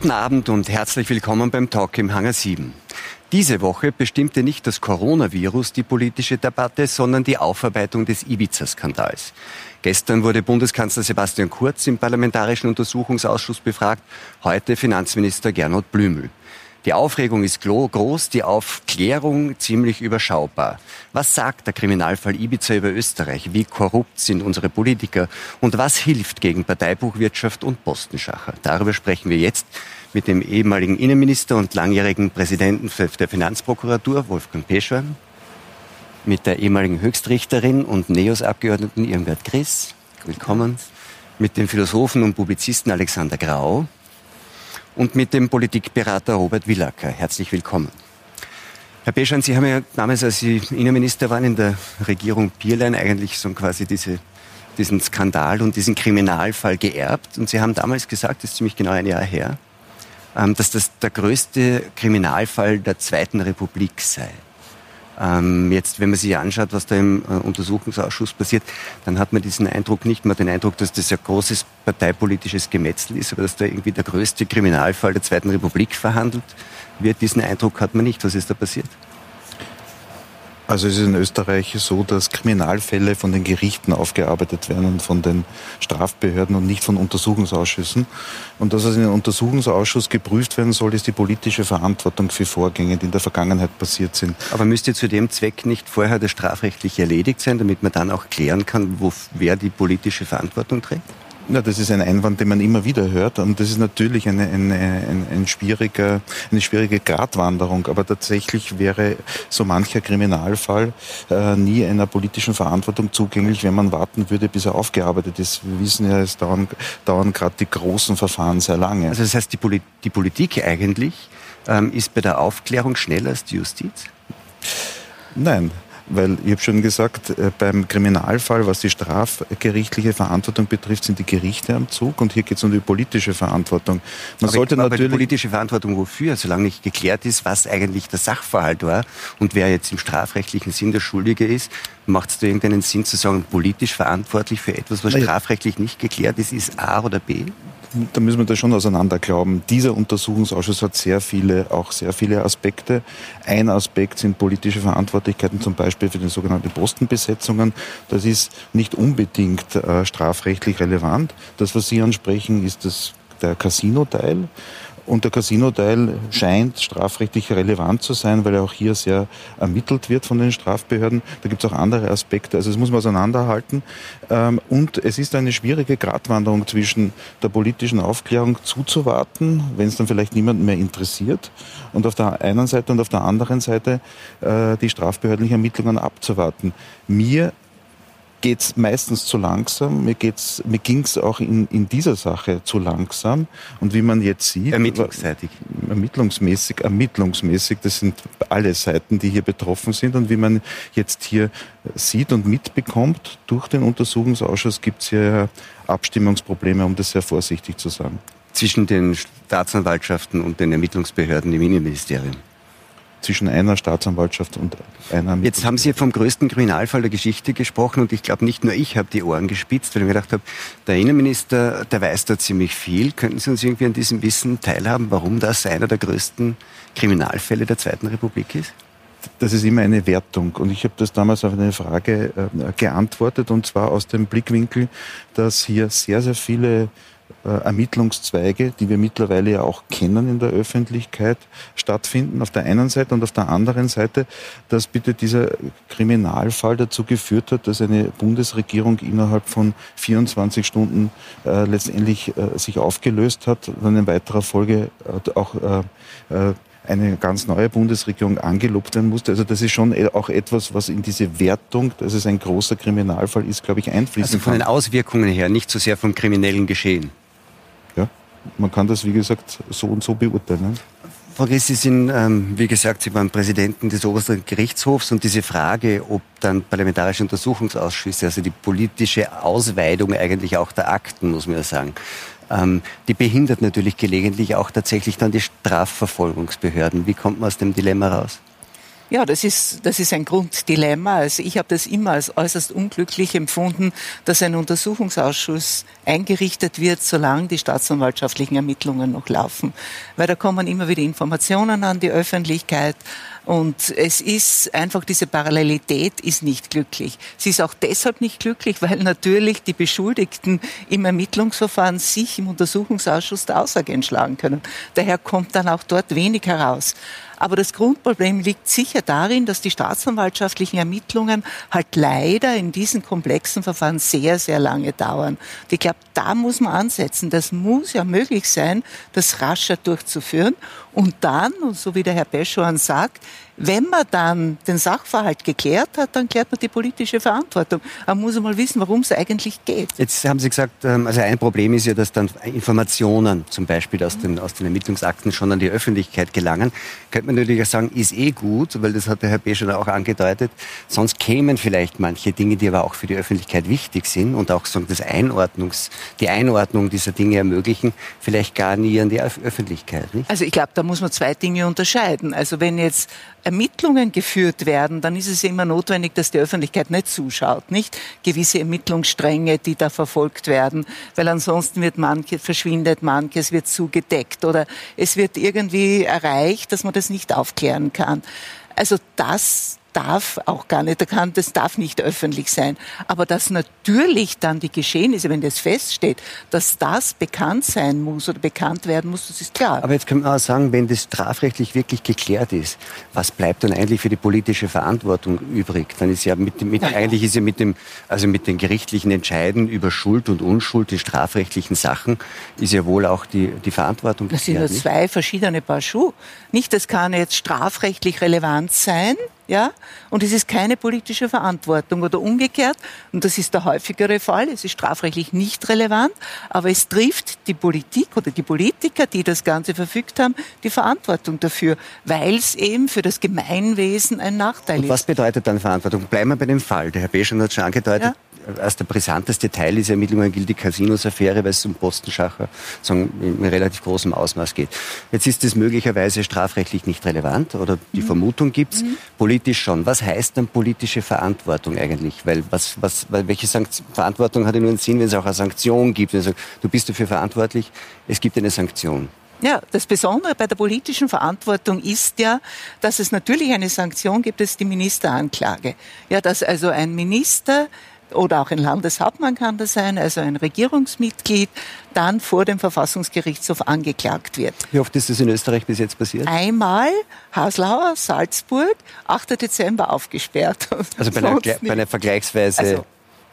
Guten Abend und herzlich willkommen beim Talk im Hangar 7. Diese Woche bestimmte nicht das Coronavirus die politische Debatte, sondern die Aufarbeitung des Ibiza-Skandals. Gestern wurde Bundeskanzler Sebastian Kurz im Parlamentarischen Untersuchungsausschuss befragt, heute Finanzminister Gernot Blümel. Die Aufregung ist groß, die Aufklärung ziemlich überschaubar. Was sagt der Kriminalfall Ibiza über Österreich? Wie korrupt sind unsere Politiker? Und was hilft gegen Parteibuchwirtschaft und Postenschacher? Darüber sprechen wir jetzt mit dem ehemaligen Innenminister und langjährigen Präsidenten der Finanzprokuratur, Wolfgang Peschwer, mit der ehemaligen Höchstrichterin und NEOS-Abgeordneten Irmgard Griss. Willkommen. Mit dem Philosophen und Publizisten Alexander Grau und mit dem Politikberater Robert Willacker. Herzlich willkommen. Herr Beschan, Sie haben ja damals, als Sie Innenminister waren in der Regierung Bierlein, eigentlich so quasi diese, diesen Skandal und diesen Kriminalfall geerbt. Und Sie haben damals gesagt, das ist ziemlich genau ein Jahr her, dass das der größte Kriminalfall der Zweiten Republik sei. Ähm, jetzt, wenn man sich anschaut, was da im äh, Untersuchungsausschuss passiert, dann hat man diesen Eindruck nicht mehr, den Eindruck, dass das ein großes parteipolitisches Gemetzel ist, aber dass da irgendwie der größte Kriminalfall der Zweiten Republik verhandelt wird. Diesen Eindruck hat man nicht. Was ist da passiert? Also es ist in Österreich so, dass Kriminalfälle von den Gerichten aufgearbeitet werden und von den Strafbehörden und nicht von Untersuchungsausschüssen. Und dass es in einem Untersuchungsausschuss geprüft werden soll, ist die politische Verantwortung für Vorgänge, die in der Vergangenheit passiert sind. Aber müsste zu dem Zweck nicht vorher das strafrechtlich erledigt sein, damit man dann auch klären kann, wo, wer die politische Verantwortung trägt? Ja, das ist ein Einwand, den man immer wieder hört. Und das ist natürlich eine, eine, eine, ein schwieriger, eine schwierige Gratwanderung. Aber tatsächlich wäre so mancher Kriminalfall äh, nie einer politischen Verantwortung zugänglich, wenn man warten würde, bis er aufgearbeitet ist. Wir wissen ja, es dauern, dauern gerade die großen Verfahren sehr lange. Also das heißt, die, Poli die Politik eigentlich ähm, ist bei der Aufklärung schneller als die Justiz? Nein, weil ich habe schon gesagt, äh, beim Kriminalfall, was die strafgerichtliche Verantwortung betrifft, sind die Gerichte am Zug und hier geht es um die politische Verantwortung. Man aber sollte aber natürlich die politische Verantwortung wofür? Solange nicht geklärt ist, was eigentlich der Sachverhalt war und wer jetzt im strafrechtlichen Sinn der Schuldige ist, macht es da irgendeinen Sinn zu sagen, politisch verantwortlich für etwas, was strafrechtlich nicht geklärt ist, ist A oder B? Da müssen wir das schon auseinander glauben. Dieser Untersuchungsausschuss hat sehr viele, auch sehr viele Aspekte. Ein Aspekt sind politische Verantwortlichkeiten, zum Beispiel für die sogenannten Postenbesetzungen. Das ist nicht unbedingt äh, strafrechtlich relevant. Das, was Sie ansprechen, ist das, der Casino-Teil. Und der Casino-Teil scheint strafrechtlich relevant zu sein, weil er auch hier sehr ermittelt wird von den Strafbehörden. Da gibt es auch andere Aspekte. Also das muss man auseinanderhalten. Ähm, und es ist eine schwierige Gratwanderung zwischen der politischen Aufklärung zuzuwarten, wenn es dann vielleicht niemanden mehr interessiert, und auf der einen Seite und auf der anderen Seite äh, die strafbehördlichen Ermittlungen abzuwarten. Mir geht es meistens zu langsam. Mir, geht's, mir ging es auch in, in dieser Sache zu langsam. Und wie man jetzt sieht... Ermittlungsseitig. Ermittlungsmäßig, ermittlungsmäßig, das sind alle Seiten, die hier betroffen sind. Und wie man jetzt hier sieht und mitbekommt, durch den Untersuchungsausschuss gibt es hier Abstimmungsprobleme, um das sehr vorsichtig zu sagen. Zwischen den Staatsanwaltschaften und den Ermittlungsbehörden im Innenministerium zwischen einer Staatsanwaltschaft und einer. Jetzt haben Sie vom größten Kriminalfall der Geschichte gesprochen und ich glaube, nicht nur ich habe die Ohren gespitzt, weil ich mir gedacht habe, der Innenminister, der weiß da ziemlich viel. Könnten Sie uns irgendwie an diesem Wissen teilhaben, warum das einer der größten Kriminalfälle der Zweiten Republik ist? Das ist immer eine Wertung. Und ich habe das damals auf eine Frage äh, geantwortet, und zwar aus dem Blickwinkel, dass hier sehr, sehr viele Ermittlungszweige, die wir mittlerweile ja auch kennen in der Öffentlichkeit, stattfinden. Auf der einen Seite und auf der anderen Seite, dass bitte dieser Kriminalfall dazu geführt hat, dass eine Bundesregierung innerhalb von 24 Stunden äh, letztendlich äh, sich aufgelöst hat, dann in weiterer Folge äh, auch äh, äh, eine ganz neue Bundesregierung angelobt werden musste. Also das ist schon e-, auch etwas, was in diese Wertung, dass es ein großer Kriminalfall ist, glaube ich, einfließen Also von kann. den Auswirkungen her, nicht so sehr vom kriminellen Geschehen man kann das, wie gesagt, so und so beurteilen. Frau Griss, Sie sind, ähm, wie gesagt, Sie waren Präsidenten des obersten Gerichtshofs und diese Frage, ob dann parlamentarische Untersuchungsausschüsse, also die politische Ausweidung eigentlich auch der Akten, muss man ja sagen, ähm, die behindert natürlich gelegentlich auch tatsächlich dann die Strafverfolgungsbehörden. Wie kommt man aus dem Dilemma raus? Ja, das ist, das ist ein Grunddilemma. Also ich habe das immer als äußerst unglücklich empfunden, dass ein Untersuchungsausschuss eingerichtet wird, solange die staatsanwaltschaftlichen Ermittlungen noch laufen. Weil da kommen immer wieder Informationen an die Öffentlichkeit. Und es ist einfach, diese Parallelität ist nicht glücklich. Sie ist auch deshalb nicht glücklich, weil natürlich die Beschuldigten im Ermittlungsverfahren sich im Untersuchungsausschuss der Aussage entschlagen können. Daher kommt dann auch dort wenig heraus. Aber das Grundproblem liegt sicher darin, dass die staatsanwaltschaftlichen Ermittlungen halt leider in diesen komplexen Verfahren sehr, sehr lange dauern. Und ich glaube, da muss man ansetzen. Das muss ja möglich sein, das rascher durchzuführen. Und dann, und so wie der Herr Peschoan sagt, wenn man dann den Sachverhalt geklärt hat, dann klärt man die politische Verantwortung. Man muss mal wissen, worum es eigentlich geht. Jetzt haben Sie gesagt, ähm, also ein Problem ist ja, dass dann Informationen zum Beispiel aus den, aus den Ermittlungsakten schon an die Öffentlichkeit gelangen. Könnte man natürlich auch sagen, ist eh gut, weil das hat der Herr B. schon auch angedeutet. Sonst kämen vielleicht manche Dinge, die aber auch für die Öffentlichkeit wichtig sind und auch so das Einordnungs, die Einordnung dieser Dinge ermöglichen, vielleicht gar nie an die Öffentlichkeit. Nicht? Also ich glaube, da muss man zwei Dinge unterscheiden. Also wenn jetzt Ermittlungen geführt werden, dann ist es immer notwendig, dass die Öffentlichkeit nicht zuschaut, nicht gewisse Ermittlungsstränge, die da verfolgt werden, weil ansonsten wird manches verschwindet, manches wird zugedeckt oder es wird irgendwie erreicht, dass man das nicht aufklären kann. Also das darf auch gar nicht, das darf nicht öffentlich sein. Aber dass natürlich dann die Geschehnisse, wenn das feststeht, dass das bekannt sein muss oder bekannt werden muss, das ist klar. Aber jetzt können wir auch sagen, wenn das strafrechtlich wirklich geklärt ist, was bleibt dann eigentlich für die politische Verantwortung übrig? Dann ist ja mit, mit ja. eigentlich ist ja mit dem, also mit den gerichtlichen Entscheiden über Schuld und Unschuld, die strafrechtlichen Sachen, ist ja wohl auch die, die Verantwortung geklärt. Das sind ja zwei verschiedene Paar Schuhe. Nicht, das kann jetzt strafrechtlich relevant sein, ja, und es ist keine politische Verantwortung oder umgekehrt, und das ist der häufigere Fall, es ist strafrechtlich nicht relevant, aber es trifft die Politik oder die Politiker, die das Ganze verfügt haben, die Verantwortung dafür, weil es eben für das Gemeinwesen ein Nachteil und ist. Was bedeutet dann Verantwortung? Bleiben wir bei dem Fall. Der Herr Beschon hat schon angedeutet, ja? Als der brisanteste Teil dieser Ermittlungen gilt die Casinos-Affäre, weil es um Postenschacher sagen, in relativ großem Ausmaß geht. Jetzt ist es möglicherweise strafrechtlich nicht relevant oder die mhm. Vermutung gibt's, mhm. politisch schon. Was heißt dann politische Verantwortung eigentlich? Weil was, was, welche Sankt Verantwortung hat nur einen Sinn, wenn es auch eine Sanktion gibt? Wenn sagt, du bist dafür verantwortlich, es gibt eine Sanktion. Ja, das Besondere bei der politischen Verantwortung ist ja, dass es natürlich eine Sanktion gibt, das ist die Ministeranklage. Ja, dass also ein Minister oder auch ein Landeshauptmann kann das sein, also ein Regierungsmitglied, dann vor dem Verfassungsgerichtshof angeklagt wird. Wie oft ist das in Österreich bis jetzt passiert? Einmal, Haslauer, Salzburg, 8. Dezember aufgesperrt. Also bei einer, bei einer vergleichsweise... Also,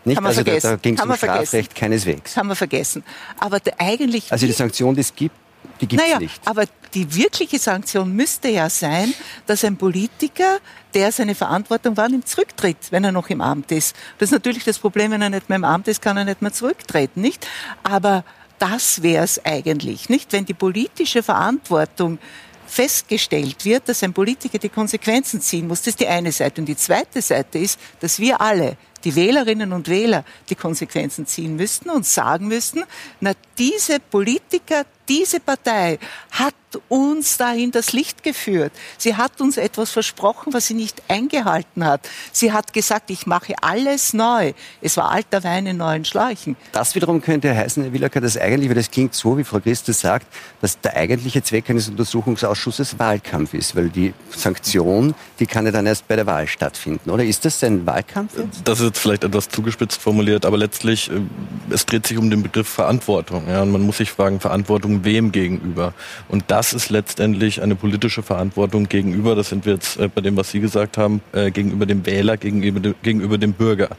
nicht? also da, da ging es um Strafrecht vergessen. keineswegs. Haben wir vergessen. Aber eigentlich... Also die Sanktion, die es gibt, die gibt es naja, nicht. Aber die wirkliche Sanktion müsste ja sein, dass ein Politiker, der seine Verantwortung wahrnimmt, zurücktritt, wenn er noch im Amt ist. Das ist natürlich das Problem, wenn er nicht mehr im Amt ist, kann er nicht mehr zurücktreten, nicht? Aber das wäre es eigentlich, nicht? Wenn die politische Verantwortung festgestellt wird, dass ein Politiker die Konsequenzen ziehen muss. Das ist die eine Seite. Und die zweite Seite ist, dass wir alle, die Wählerinnen und Wähler, die Konsequenzen ziehen müssten und sagen müssten, na, diese Politiker, diese Partei hat uns da in das Licht geführt. Sie hat uns etwas versprochen, was sie nicht eingehalten hat. Sie hat gesagt, ich mache alles neu. Es war alter Wein in neuen Schläuchen. Das wiederum könnte heißen, Herr Willacker, dass eigentlich, weil das klingt so, wie Frau Christus sagt, dass der eigentliche Zweck eines Untersuchungsausschusses Wahlkampf ist, weil die Sanktion, die kann ja dann erst bei der Wahl stattfinden, oder? Ist das ein Wahlkampf? Das ist jetzt vielleicht etwas zugespitzt formuliert, aber letztlich, äh, es dreht sich um den Begriff Verantwortung. Ja, und man muss sich fragen, Verantwortung wem gegenüber? Und das ist letztendlich eine politische Verantwortung gegenüber, das sind wir jetzt äh, bei dem, was Sie gesagt haben, äh, gegenüber dem Wähler, gegenüber, gegenüber dem Bürger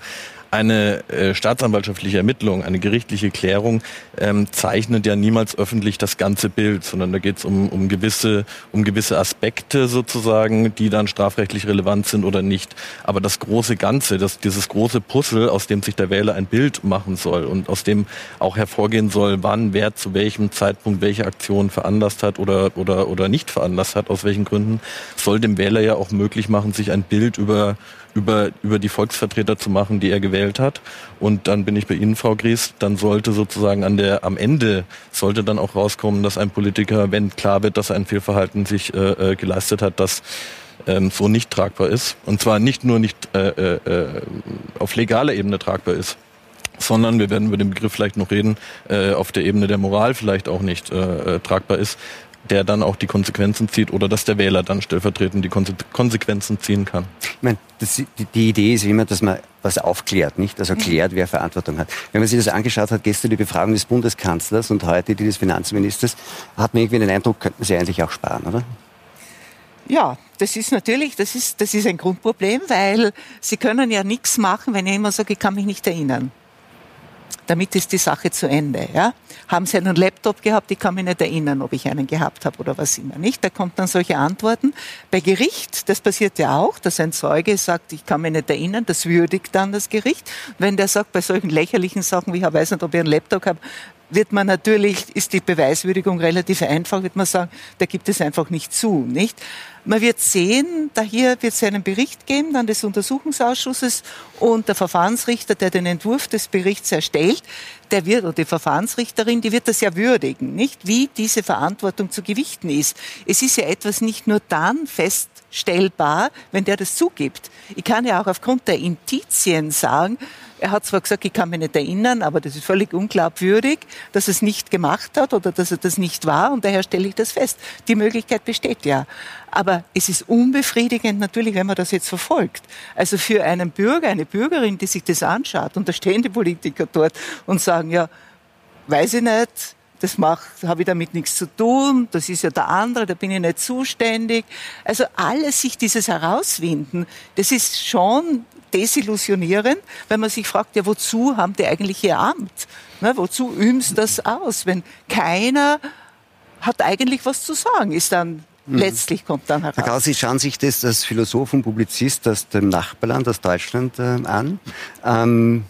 eine äh, staatsanwaltschaftliche Ermittlung, eine gerichtliche Klärung ähm, zeichnet ja niemals öffentlich das ganze Bild, sondern da geht es um, um, gewisse, um gewisse Aspekte sozusagen, die dann strafrechtlich relevant sind oder nicht. Aber das große Ganze, das, dieses große Puzzle, aus dem sich der Wähler ein Bild machen soll und aus dem auch hervorgehen soll, wann wer zu welchem Zeitpunkt welche Aktion veranlasst hat oder, oder, oder nicht veranlasst hat, aus welchen Gründen, soll dem Wähler ja auch möglich machen, sich ein Bild über über, über die Volksvertreter zu machen, die er gewählt hat. Und dann bin ich bei Ihnen, Frau Gries, dann sollte sozusagen an der, am Ende sollte dann auch rauskommen, dass ein Politiker, wenn klar wird, dass ein Fehlverhalten sich äh, äh geleistet hat, dass ähm, so nicht tragbar ist. Und zwar nicht nur nicht äh, äh, auf legaler Ebene tragbar ist, sondern wir werden über den Begriff vielleicht noch reden, äh, auf der Ebene der Moral vielleicht auch nicht äh, tragbar ist, der dann auch die Konsequenzen zieht oder dass der Wähler dann stellvertretend die Konsequenzen ziehen kann. Ich meine, das, die, die, Idee ist immer, dass man was aufklärt, nicht? Also klärt, wer Verantwortung hat. Wenn man sich das angeschaut hat, gestern die Befragung des Bundeskanzlers und heute die des Finanzministers, hat man irgendwie den Eindruck, könnten sie eigentlich auch sparen, oder? Ja, das ist natürlich, das ist, das ist ein Grundproblem, weil sie können ja nichts machen, wenn ich immer sage, ich kann mich nicht erinnern damit ist die Sache zu Ende. Ja? Haben Sie einen Laptop gehabt? Ich kann mich nicht erinnern, ob ich einen gehabt habe oder was immer nicht. Da kommt dann solche Antworten. Bei Gericht, das passiert ja auch, dass ein Zeuge sagt, ich kann mich nicht erinnern, das würdigt dann das Gericht. Wenn der sagt, bei solchen lächerlichen Sachen, wie ich weiß nicht, ob ich einen Laptop habe, wird man natürlich, ist die Beweiswürdigung relativ einfach, wird man sagen, da gibt es einfach nicht zu, nicht? Man wird sehen, da hier wird es einen Bericht geben, dann des Untersuchungsausschusses und der Verfahrensrichter, der den Entwurf des Berichts erstellt, der wird, oder die Verfahrensrichterin, die wird das ja würdigen, nicht? Wie diese Verantwortung zu gewichten ist. Es ist ja etwas nicht nur dann feststellbar, wenn der das zugibt. Ich kann ja auch aufgrund der Indizien sagen, er hat zwar gesagt, ich kann mich nicht erinnern, aber das ist völlig unglaubwürdig, dass er es nicht gemacht hat oder dass er das nicht war und daher stelle ich das fest. Die Möglichkeit besteht ja. Aber es ist unbefriedigend natürlich, wenn man das jetzt verfolgt. Also für einen Bürger, eine Bürgerin, die sich das anschaut und da stehen die Politiker dort und sagen, ja, weiß ich nicht, das habe ich damit nichts zu tun, das ist ja der andere, da bin ich nicht zuständig. Also alles sich dieses herauswinden, das ist schon desillusionierend, wenn man sich fragt, ja, wozu haben die eigentlich ihr Amt? Ne, wozu üben sie das aus? Wenn keiner hat eigentlich was zu sagen, ist dann mhm. letztlich kommt dann heraus. Herr Gauss, Sie schauen sich das als Philosoph und Publizist aus dem Nachbarland, aus Deutschland äh, an. Ähm,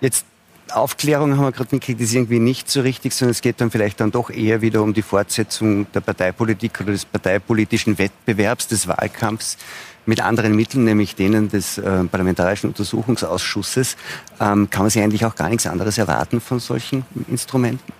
jetzt Aufklärung haben wir gerade mitgekriegt, ist irgendwie nicht so richtig, sondern es geht dann vielleicht dann doch eher wieder um die Fortsetzung der Parteipolitik oder des parteipolitischen Wettbewerbs, des Wahlkampfs mit anderen Mitteln, nämlich denen des äh, Parlamentarischen Untersuchungsausschusses. Ähm, kann man sich eigentlich auch gar nichts anderes erwarten von solchen Instrumenten?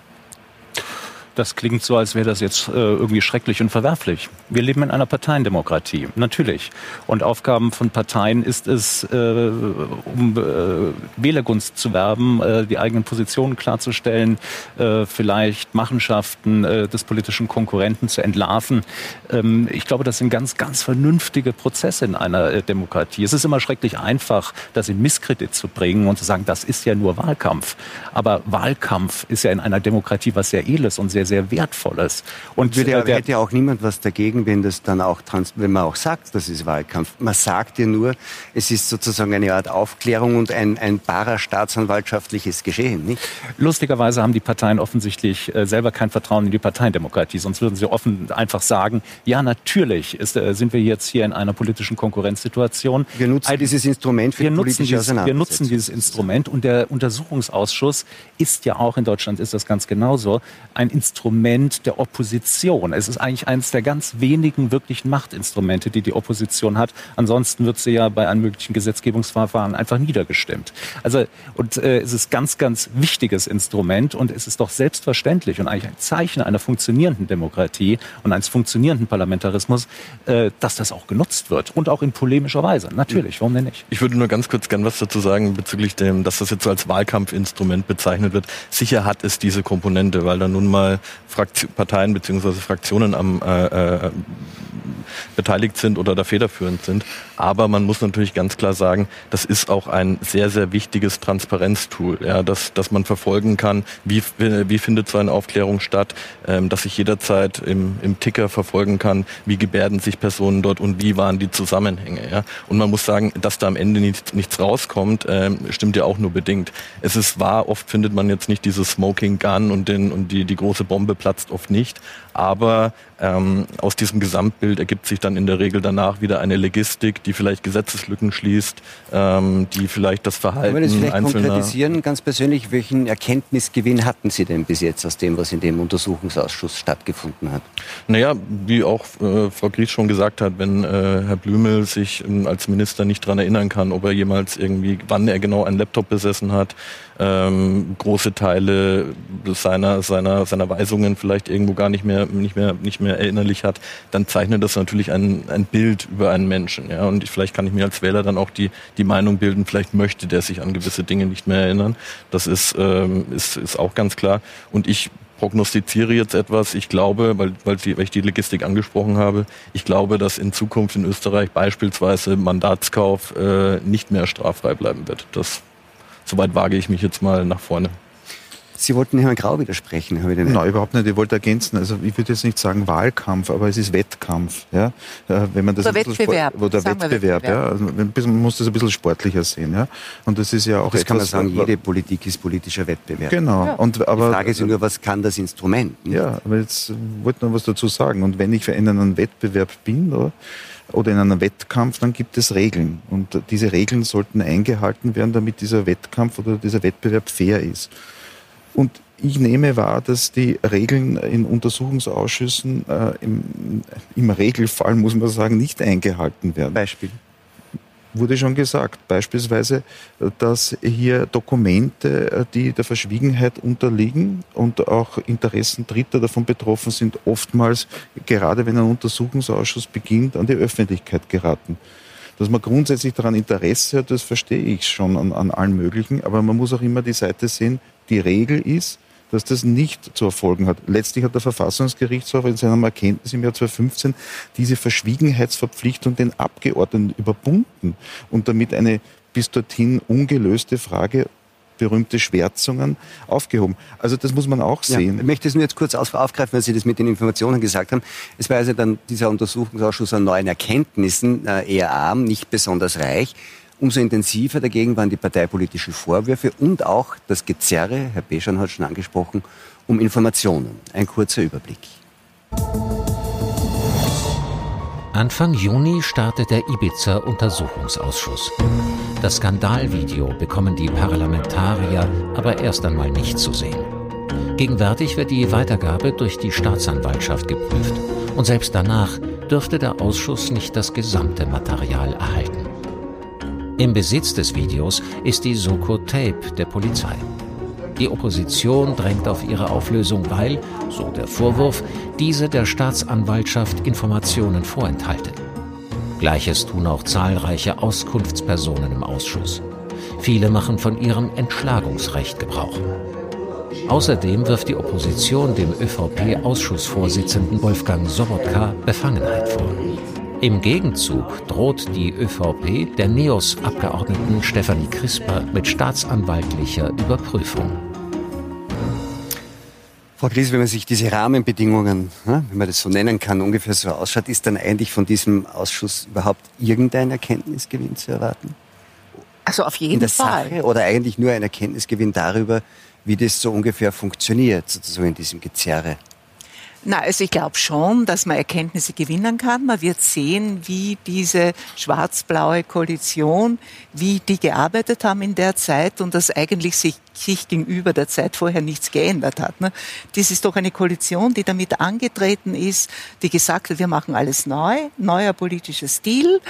Das klingt so, als wäre das jetzt äh, irgendwie schrecklich und verwerflich. Wir leben in einer Parteiendemokratie, natürlich. Und Aufgaben von Parteien ist es, äh, um äh, Wählergunst zu werben, äh, die eigenen Positionen klarzustellen, äh, vielleicht Machenschaften äh, des politischen Konkurrenten zu entlarven. Ähm, ich glaube, das sind ganz, ganz vernünftige Prozesse in einer Demokratie. Es ist immer schrecklich einfach, das in Misskredit zu bringen und zu sagen, das ist ja nur Wahlkampf. Aber Wahlkampf ist ja in einer Demokratie was sehr Edles und sehr sehr Wertvolles. Und Würde, äh, der, hätte ja auch niemand was dagegen, wenn das dann auch, wenn man auch sagt, das ist Wahlkampf. Man sagt ja nur, es ist sozusagen eine Art Aufklärung und ein, ein parastaatsanwaltschaftliches Geschehen, nicht? Lustigerweise haben die Parteien offensichtlich äh, selber kein Vertrauen in die Parteiendemokratie. Sonst würden sie offen einfach sagen, ja, natürlich ist, äh, sind wir jetzt hier in einer politischen Konkurrenzsituation. Wir nutzen Ein, dieses Instrument für wir nutzen dieses, Wir nutzen dieses Instrument und der Untersuchungsausschuss ist ja auch in Deutschland ist das ganz genauso ein Instrument Instrument der Opposition. Es ist eigentlich eines der ganz wenigen wirklichen Machtinstrumente, die die Opposition hat. Ansonsten wird sie ja bei einem möglichen Gesetzgebungsverfahren einfach niedergestimmt. Also und äh, es ist ganz, ganz wichtiges Instrument und es ist doch selbstverständlich und eigentlich ein Zeichen einer funktionierenden Demokratie und eines funktionierenden Parlamentarismus, äh, dass das auch genutzt wird und auch in polemischer Weise. Natürlich, warum denn nicht? Ich würde nur ganz kurz gern was dazu sagen bezüglich dem, dass das jetzt so als Wahlkampfinstrument bezeichnet wird. Sicher hat es diese Komponente, weil da nun mal Fraktion, Parteien bzw. Fraktionen am äh, äh, beteiligt sind oder da federführend sind. Aber man muss natürlich ganz klar sagen, das ist auch ein sehr, sehr wichtiges Transparenztool, ja, dass, dass man verfolgen kann, wie, wie findet so eine Aufklärung statt, ähm, dass ich jederzeit im, im Ticker verfolgen kann, wie gebärden sich Personen dort und wie waren die Zusammenhänge. Ja. Und man muss sagen, dass da am Ende nicht, nichts rauskommt, ähm, stimmt ja auch nur bedingt. Es ist wahr, oft findet man jetzt nicht diese Smoking Gun und, den, und die, die große Bombe platzt oft nicht, aber ähm, aus diesem Gesamtbild ergibt sich dann in der Regel danach wieder eine Legistik, die vielleicht Gesetzeslücken schließt, ähm, die vielleicht das Verhalten Wollen wir das vielleicht einzelner... konkretisieren, ganz persönlich, welchen Erkenntnisgewinn hatten Sie denn bis jetzt aus dem, was in dem Untersuchungsausschuss stattgefunden hat? Naja, wie auch äh, Frau Gries schon gesagt hat, wenn äh, Herr Blümel sich äh, als Minister nicht daran erinnern kann, ob er jemals irgendwie, wann er genau einen Laptop besessen hat, ähm, große Teile seiner, seiner, seiner Weisungen vielleicht irgendwo gar nicht mehr, nicht mehr, nicht mehr erinnerlich hat, dann zeichnet das natürlich ein, ein Bild über einen Menschen. Ja? Und vielleicht kann ich mir als Wähler dann auch die, die Meinung bilden, vielleicht möchte der sich an gewisse Dinge nicht mehr erinnern. Das ist, ähm, ist, ist auch ganz klar. Und ich prognostiziere jetzt etwas. Ich glaube, weil, weil, Sie, weil ich die Logistik angesprochen habe, ich glaube, dass in Zukunft in Österreich beispielsweise Mandatskauf äh, nicht mehr straffrei bleiben wird. Das, soweit wage ich mich jetzt mal nach vorne. Sie wollten Herrn Grau widersprechen, habe ich den Nein, überhaupt nicht. Ich wollte ergänzen. Also ich würde jetzt nicht sagen Wahlkampf, aber es ist Wettkampf. Ja? Äh, wenn man das oder Wettbewerb. Sport, oder Wettbewerb, Wettbewerb, ja. Also man muss das ein bisschen sportlicher sehen. Ja? Und das ist ja auch das etwas, kann man sagen, jede Politik ist politischer Wettbewerb. Genau. Ja. Und, aber, Die Frage ist nur, was kann das Instrument? Nicht? Ja, aber jetzt wollte ich noch was dazu sagen. Und wenn ich für einen Wettbewerb bin, oder, oder in einem Wettkampf, dann gibt es Regeln. Und diese Regeln sollten eingehalten werden, damit dieser Wettkampf oder dieser Wettbewerb fair ist. Und ich nehme wahr, dass die Regeln in Untersuchungsausschüssen äh, im, im, Regelfall, muss man sagen, nicht eingehalten werden. Beispiel? Wurde schon gesagt. Beispielsweise, dass hier Dokumente, äh, die der Verschwiegenheit unterliegen und auch Interessen Dritter davon betroffen sind, oftmals, gerade wenn ein Untersuchungsausschuss beginnt, an die Öffentlichkeit geraten. Dass man grundsätzlich daran Interesse hat, das verstehe ich schon an, an allen möglichen, aber man muss auch immer die Seite sehen, die Regel ist, dass das nicht zu erfolgen hat. Letztlich hat der Verfassungsgerichtshof in seinem Erkenntnis im Jahr 2015 diese Verschwiegenheitsverpflichtung den Abgeordneten überbunden und damit eine bis dorthin ungelöste Frage berühmte Schwärzungen aufgehoben. Also das muss man auch sehen. Ja, ich möchte es nur jetzt kurz aufgreifen, weil Sie das mit den Informationen gesagt haben. Es war also dann dieser Untersuchungsausschuss an neuen Erkenntnissen äh, eher arm, nicht besonders reich. Umso intensiver dagegen waren die parteipolitischen Vorwürfe und auch das Gezerre, Herr Beschan hat schon angesprochen, um Informationen. Ein kurzer Überblick. Anfang Juni startet der Ibiza-Untersuchungsausschuss. Das Skandalvideo bekommen die Parlamentarier aber erst einmal nicht zu sehen. Gegenwärtig wird die Weitergabe durch die Staatsanwaltschaft geprüft. Und selbst danach dürfte der Ausschuss nicht das gesamte Material erhalten. Im Besitz des Videos ist die Soko Tape der Polizei. Die Opposition drängt auf ihre Auflösung, weil, so der Vorwurf, diese der Staatsanwaltschaft Informationen vorenthalte. Gleiches tun auch zahlreiche Auskunftspersonen im Ausschuss. Viele machen von ihrem Entschlagungsrecht Gebrauch. Außerdem wirft die Opposition dem ÖVP-Ausschussvorsitzenden Wolfgang Sobotka Befangenheit vor. Im Gegenzug droht die ÖVP der NEOS-Abgeordneten Stefanie Crisper mit staatsanwaltlicher Überprüfung. Frau Kries, wenn man sich diese Rahmenbedingungen, wenn man das so nennen kann, ungefähr so ausschaut, ist dann eigentlich von diesem Ausschuss überhaupt irgendein Erkenntnisgewinn zu erwarten? Also auf jeden In der Fall. Sache oder eigentlich nur ein Erkenntnisgewinn darüber, wie das so ungefähr funktioniert, sozusagen in diesem Gezerre? Na, also ich glaube schon, dass man Erkenntnisse gewinnen kann. Man wird sehen, wie diese schwarz-blaue Koalition, wie die gearbeitet haben in der Zeit und dass eigentlich sich, sich gegenüber der Zeit vorher nichts geändert hat. Ne? Das ist doch eine Koalition, die damit angetreten ist, die gesagt hat, wir machen alles neu, neuer politischer Stil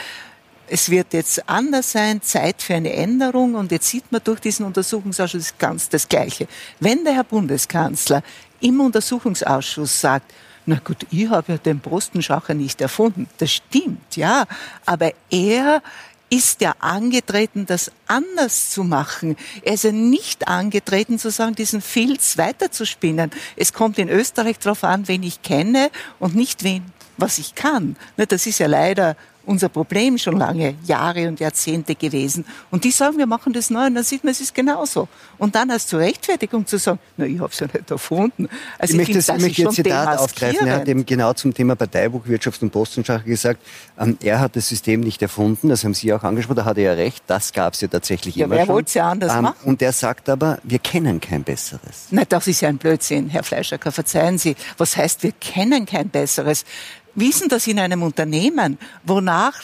es wird jetzt anders sein, Zeit für eine Änderung. Und jetzt sieht man durch diesen Untersuchungsausschuss ganz das Gleiche. Wenn der Herr Bundeskanzler im Untersuchungsausschuss sagt, na gut, ich habe ja den Postenschacher nicht erfunden. Das stimmt, ja. Aber er ist ja angetreten, das anders zu machen. Er ist ja nicht angetreten, zu sagen, diesen Filz weiterzuspinnen. Es kommt in Österreich darauf an, wen ich kenne und nicht wen, was ich kann. Das ist ja leider unser Problem schon lange, Jahre und Jahrzehnte gewesen. Und die sagen, wir machen das neu und dann sieht man, es ist genauso. Und dann als zur Rechtfertigung zu sagen, na, ich habe es ja nicht erfunden. Also ich, ich möchte, das, ich möchte jetzt Zitat aufgreifen. Er hat eben genau zum Thema Parteibuchwirtschaft und Postenschacher gesagt, ähm, er hat das System nicht erfunden, das haben Sie auch angesprochen, da hat er ja recht, das gab es ja tatsächlich ja, immer wer schon. wollte es ja anders ähm, machen? Und er sagt aber, wir kennen kein besseres. Na, das ist ja ein Blödsinn, Herr Fleischacker, verzeihen Sie. Was heißt, wir kennen kein besseres? Wissen das in einem Unternehmen. Wonach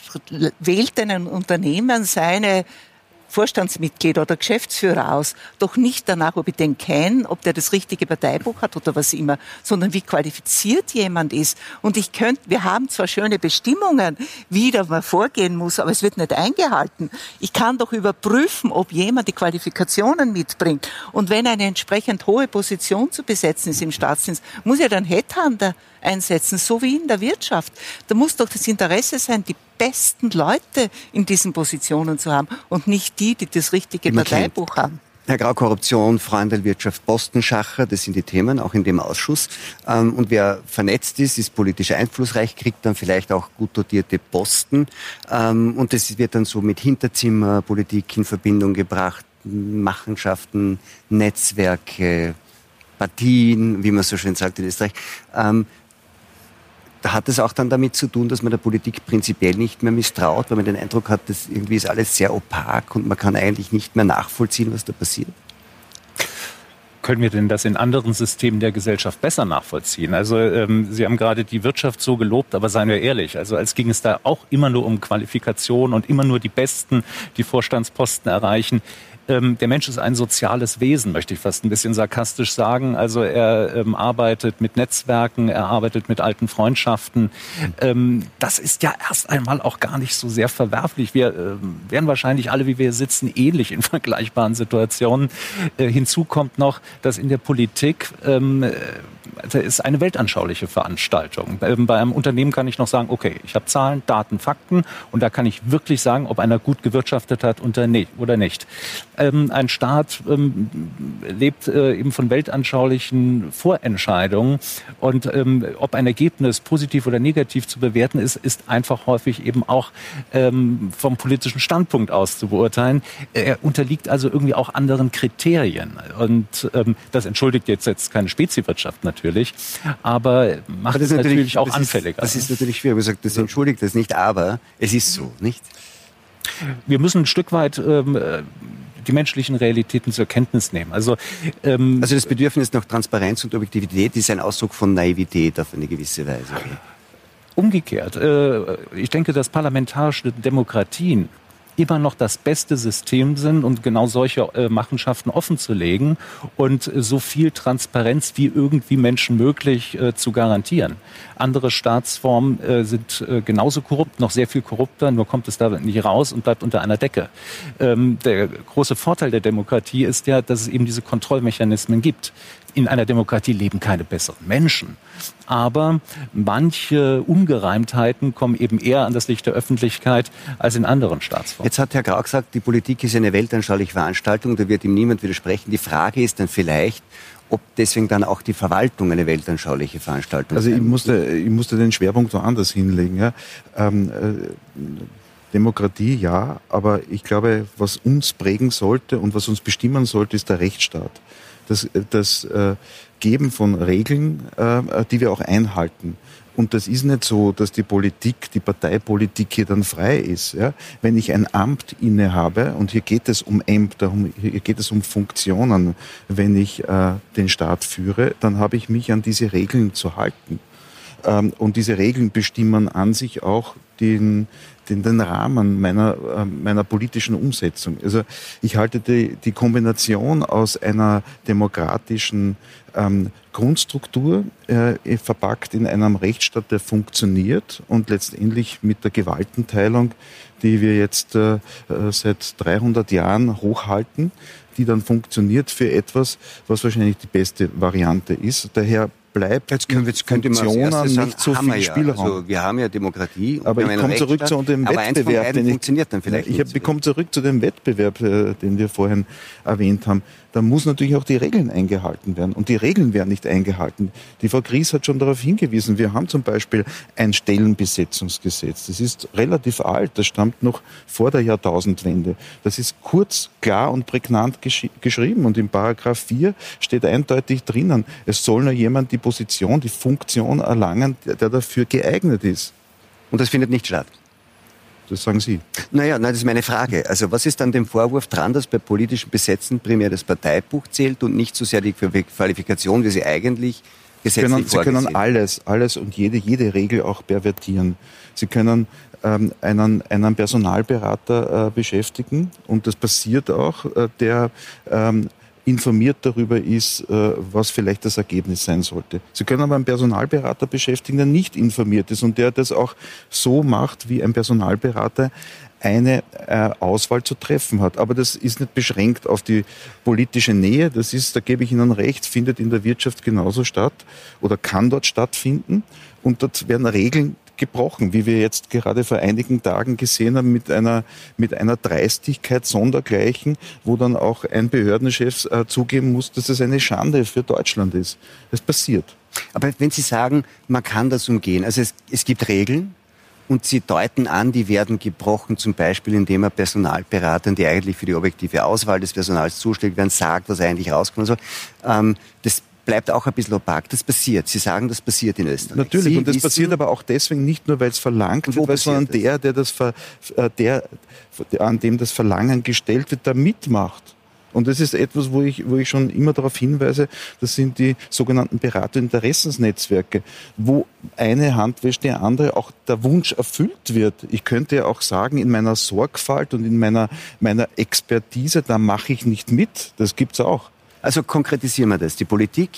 wählt denn ein Unternehmen seine Vorstandsmitglied oder Geschäftsführer aus, doch nicht danach, ob ich den kenne, ob der das richtige Parteibuch hat oder was immer, sondern wie qualifiziert jemand ist. Und ich könnte, wir haben zwar schöne Bestimmungen, wie da man vorgehen muss, aber es wird nicht eingehalten. Ich kann doch überprüfen, ob jemand die Qualifikationen mitbringt. Und wenn eine entsprechend hohe Position zu besetzen ist im Staatsdienst, muss ja dann Headhunter einsetzen, so wie in der Wirtschaft. Da muss doch das Interesse sein, die besten Leute in diesen Positionen zu haben und nicht die, die das richtige Parteibuch kennt. haben. Herr Grau, Korruption, Freundelwirtschaft, Postenschacher, das sind die Themen, auch in dem Ausschuss. Ähm, und wer vernetzt ist, ist politisch einflussreich, kriegt dann vielleicht auch gut dotierte Posten. Ähm, und das wird dann so mit Hinterzimmerpolitik in Verbindung gebracht, Machenschaften, Netzwerke, Partien, wie man so schön sagt in Österreich. Da hat es auch dann damit zu tun, dass man der Politik prinzipiell nicht mehr misstraut, weil man den Eindruck hat, dass irgendwie ist alles sehr opak und man kann eigentlich nicht mehr nachvollziehen, was da passiert? können wir denn das in anderen Systemen der Gesellschaft besser nachvollziehen? Also ähm, Sie haben gerade die Wirtschaft so gelobt, aber seien wir ehrlich, also als ging es da auch immer nur um Qualifikation und immer nur die Besten, die Vorstandsposten erreichen ähm, der Mensch ist ein soziales Wesen, möchte ich fast ein bisschen sarkastisch sagen. Also er ähm, arbeitet mit Netzwerken, er arbeitet mit alten Freundschaften. Ähm, das ist ja erst einmal auch gar nicht so sehr verwerflich. Wir ähm, wären wahrscheinlich alle, wie wir sitzen, ähnlich in vergleichbaren Situationen. Äh, hinzu kommt noch, dass in der Politik ähm, also ist eine weltanschauliche Veranstaltung. Ähm, bei einem Unternehmen kann ich noch sagen, okay, ich habe Zahlen, Daten, Fakten und da kann ich wirklich sagen, ob einer gut gewirtschaftet hat oder nicht. Ähm, ein Staat ähm, lebt äh, eben von weltanschaulichen Vorentscheidungen und ob ein Ergebnis positiv oder negativ zu bewerten ist, ist einfach häufig eben auch vom politischen Standpunkt aus zu beurteilen. Er unterliegt also irgendwie auch anderen Kriterien und das entschuldigt jetzt, jetzt keine Speziwirtschaft natürlich aber macht aber es natürlich, natürlich auch das anfälliger. Ist, das ist natürlich schwierig. Ich sage, das entschuldigt das nicht, aber es ist so, nicht? Wir müssen ein Stück weit ähm, die menschlichen Realitäten zur Kenntnis nehmen. Also, ähm, also das Bedürfnis nach Transparenz und Objektivität ist ein Ausdruck von Naivität auf eine gewisse Weise. Umgekehrt. Äh, ich denke, dass parlamentarische Demokratien immer noch das beste System sind und genau solche äh, Machenschaften offen zu legen und so viel Transparenz wie irgendwie Menschen möglich äh, zu garantieren. Andere Staatsformen äh, sind äh, genauso korrupt, noch sehr viel korrupter, nur kommt es da nicht raus und bleibt unter einer Decke. Ähm, der große Vorteil der Demokratie ist ja, dass es eben diese Kontrollmechanismen gibt in einer Demokratie leben keine besseren Menschen. Aber manche Ungereimtheiten kommen eben eher an das Licht der Öffentlichkeit als in anderen Staatsformen. Jetzt hat Herr Grau gesagt, die Politik ist eine weltanschauliche Veranstaltung, da wird ihm niemand widersprechen. Die Frage ist dann vielleicht, ob deswegen dann auch die Verwaltung eine weltanschauliche Veranstaltung ist. Also ich musste, ich musste den Schwerpunkt woanders hinlegen. Ja. Ähm, äh, Demokratie ja, aber ich glaube, was uns prägen sollte und was uns bestimmen sollte, ist der Rechtsstaat das, das äh, Geben von Regeln, äh, die wir auch einhalten. Und das ist nicht so, dass die Politik, die Parteipolitik hier dann frei ist. Ja? Wenn ich ein Amt innehabe, und hier geht es um Ämter, hier geht es um Funktionen, wenn ich äh, den Staat führe, dann habe ich mich an diese Regeln zu halten. Ähm, und diese Regeln bestimmen an sich auch den, den, den Rahmen meiner, äh, meiner politischen Umsetzung. Also ich halte die, die Kombination aus einer demokratischen ähm, Grundstruktur äh, verpackt in einem Rechtsstaat, der funktioniert und letztendlich mit der Gewaltenteilung, die wir jetzt äh, seit 300 Jahren hochhalten, die dann funktioniert für etwas, was wahrscheinlich die beste Variante ist. Daher bleibt jetzt können, jetzt könnte man nicht so viel Spielraum. Ja. Also wir haben ja Demokratie. Aber ich komme zurück zu dem Wettbewerb. Den funktioniert dann vielleicht ich, ich komme zurück zu dem Wettbewerb, äh, den wir vorhin erwähnt haben da muss natürlich auch die Regeln eingehalten werden. Und die Regeln werden nicht eingehalten. Die Frau Gries hat schon darauf hingewiesen. Wir haben zum Beispiel ein Stellenbesetzungsgesetz. Das ist relativ alt. Das stammt noch vor der Jahrtausendwende. Das ist kurz, klar und prägnant gesch geschrieben. Und im Paragraph 4 steht eindeutig drinnen, es soll nur jemand die Position, die Funktion erlangen, der dafür geeignet ist. Und das findet nicht statt. Das sagen Sie. Naja, nein, das ist meine Frage. Also was ist dann dem Vorwurf dran, dass bei politischen Besetzen primär das Parteibuch zählt und nicht so sehr die Qualifikation, wie sie eigentlich gesetzlich Sie können, Sie können alles, alles und jede, jede Regel auch pervertieren. Sie können ähm, einen, einen Personalberater äh, beschäftigen und das passiert auch, äh, der ähm, informiert darüber ist, äh, was vielleicht das Ergebnis sein sollte. Sie können aber einen Personalberater beschäftigen, der nicht informiert ist und der das auch so macht, wie ein Personalberater eine äh, Auswahl zu treffen hat. Aber das ist nicht beschränkt auf die politische Nähe. Das ist, da gebe ich Ihnen recht, findet in der Wirtschaft genauso statt oder kann dort stattfinden. Und dort werden Regeln gebrochen, wie wir jetzt gerade vor einigen Tagen gesehen haben, mit einer, mit einer Dreistigkeit sondergleichen, wo dann auch ein Behördenchef äh, zugeben muss, dass es eine Schande für Deutschland ist. Das passiert. Aber wenn Sie sagen, man kann das umgehen, also es, es gibt Regeln, und Sie deuten an, die werden gebrochen, zum Beispiel indem er Personalberatern, die eigentlich für die objektive Auswahl des Personals zuständig werden, sagt, was eigentlich rauskommt. Also, ähm, das bleibt auch ein bisschen opak. Das passiert. Sie sagen, das passiert in Österreich. Natürlich, Sie und das wissen, passiert aber auch deswegen nicht nur, weil es verlangt wird, sondern das? der, der das, ver, äh, der, an dem das Verlangen gestellt wird, da mitmacht. Und das ist etwas, wo ich, wo ich schon immer darauf hinweise, das sind die sogenannten Berater-Interessensnetzwerke, wo eine Hand wäscht die andere, auch der Wunsch erfüllt wird. Ich könnte ja auch sagen, in meiner Sorgfalt und in meiner, meiner Expertise, da mache ich nicht mit. Das gibt's auch. Also konkretisieren wir das. Die Politik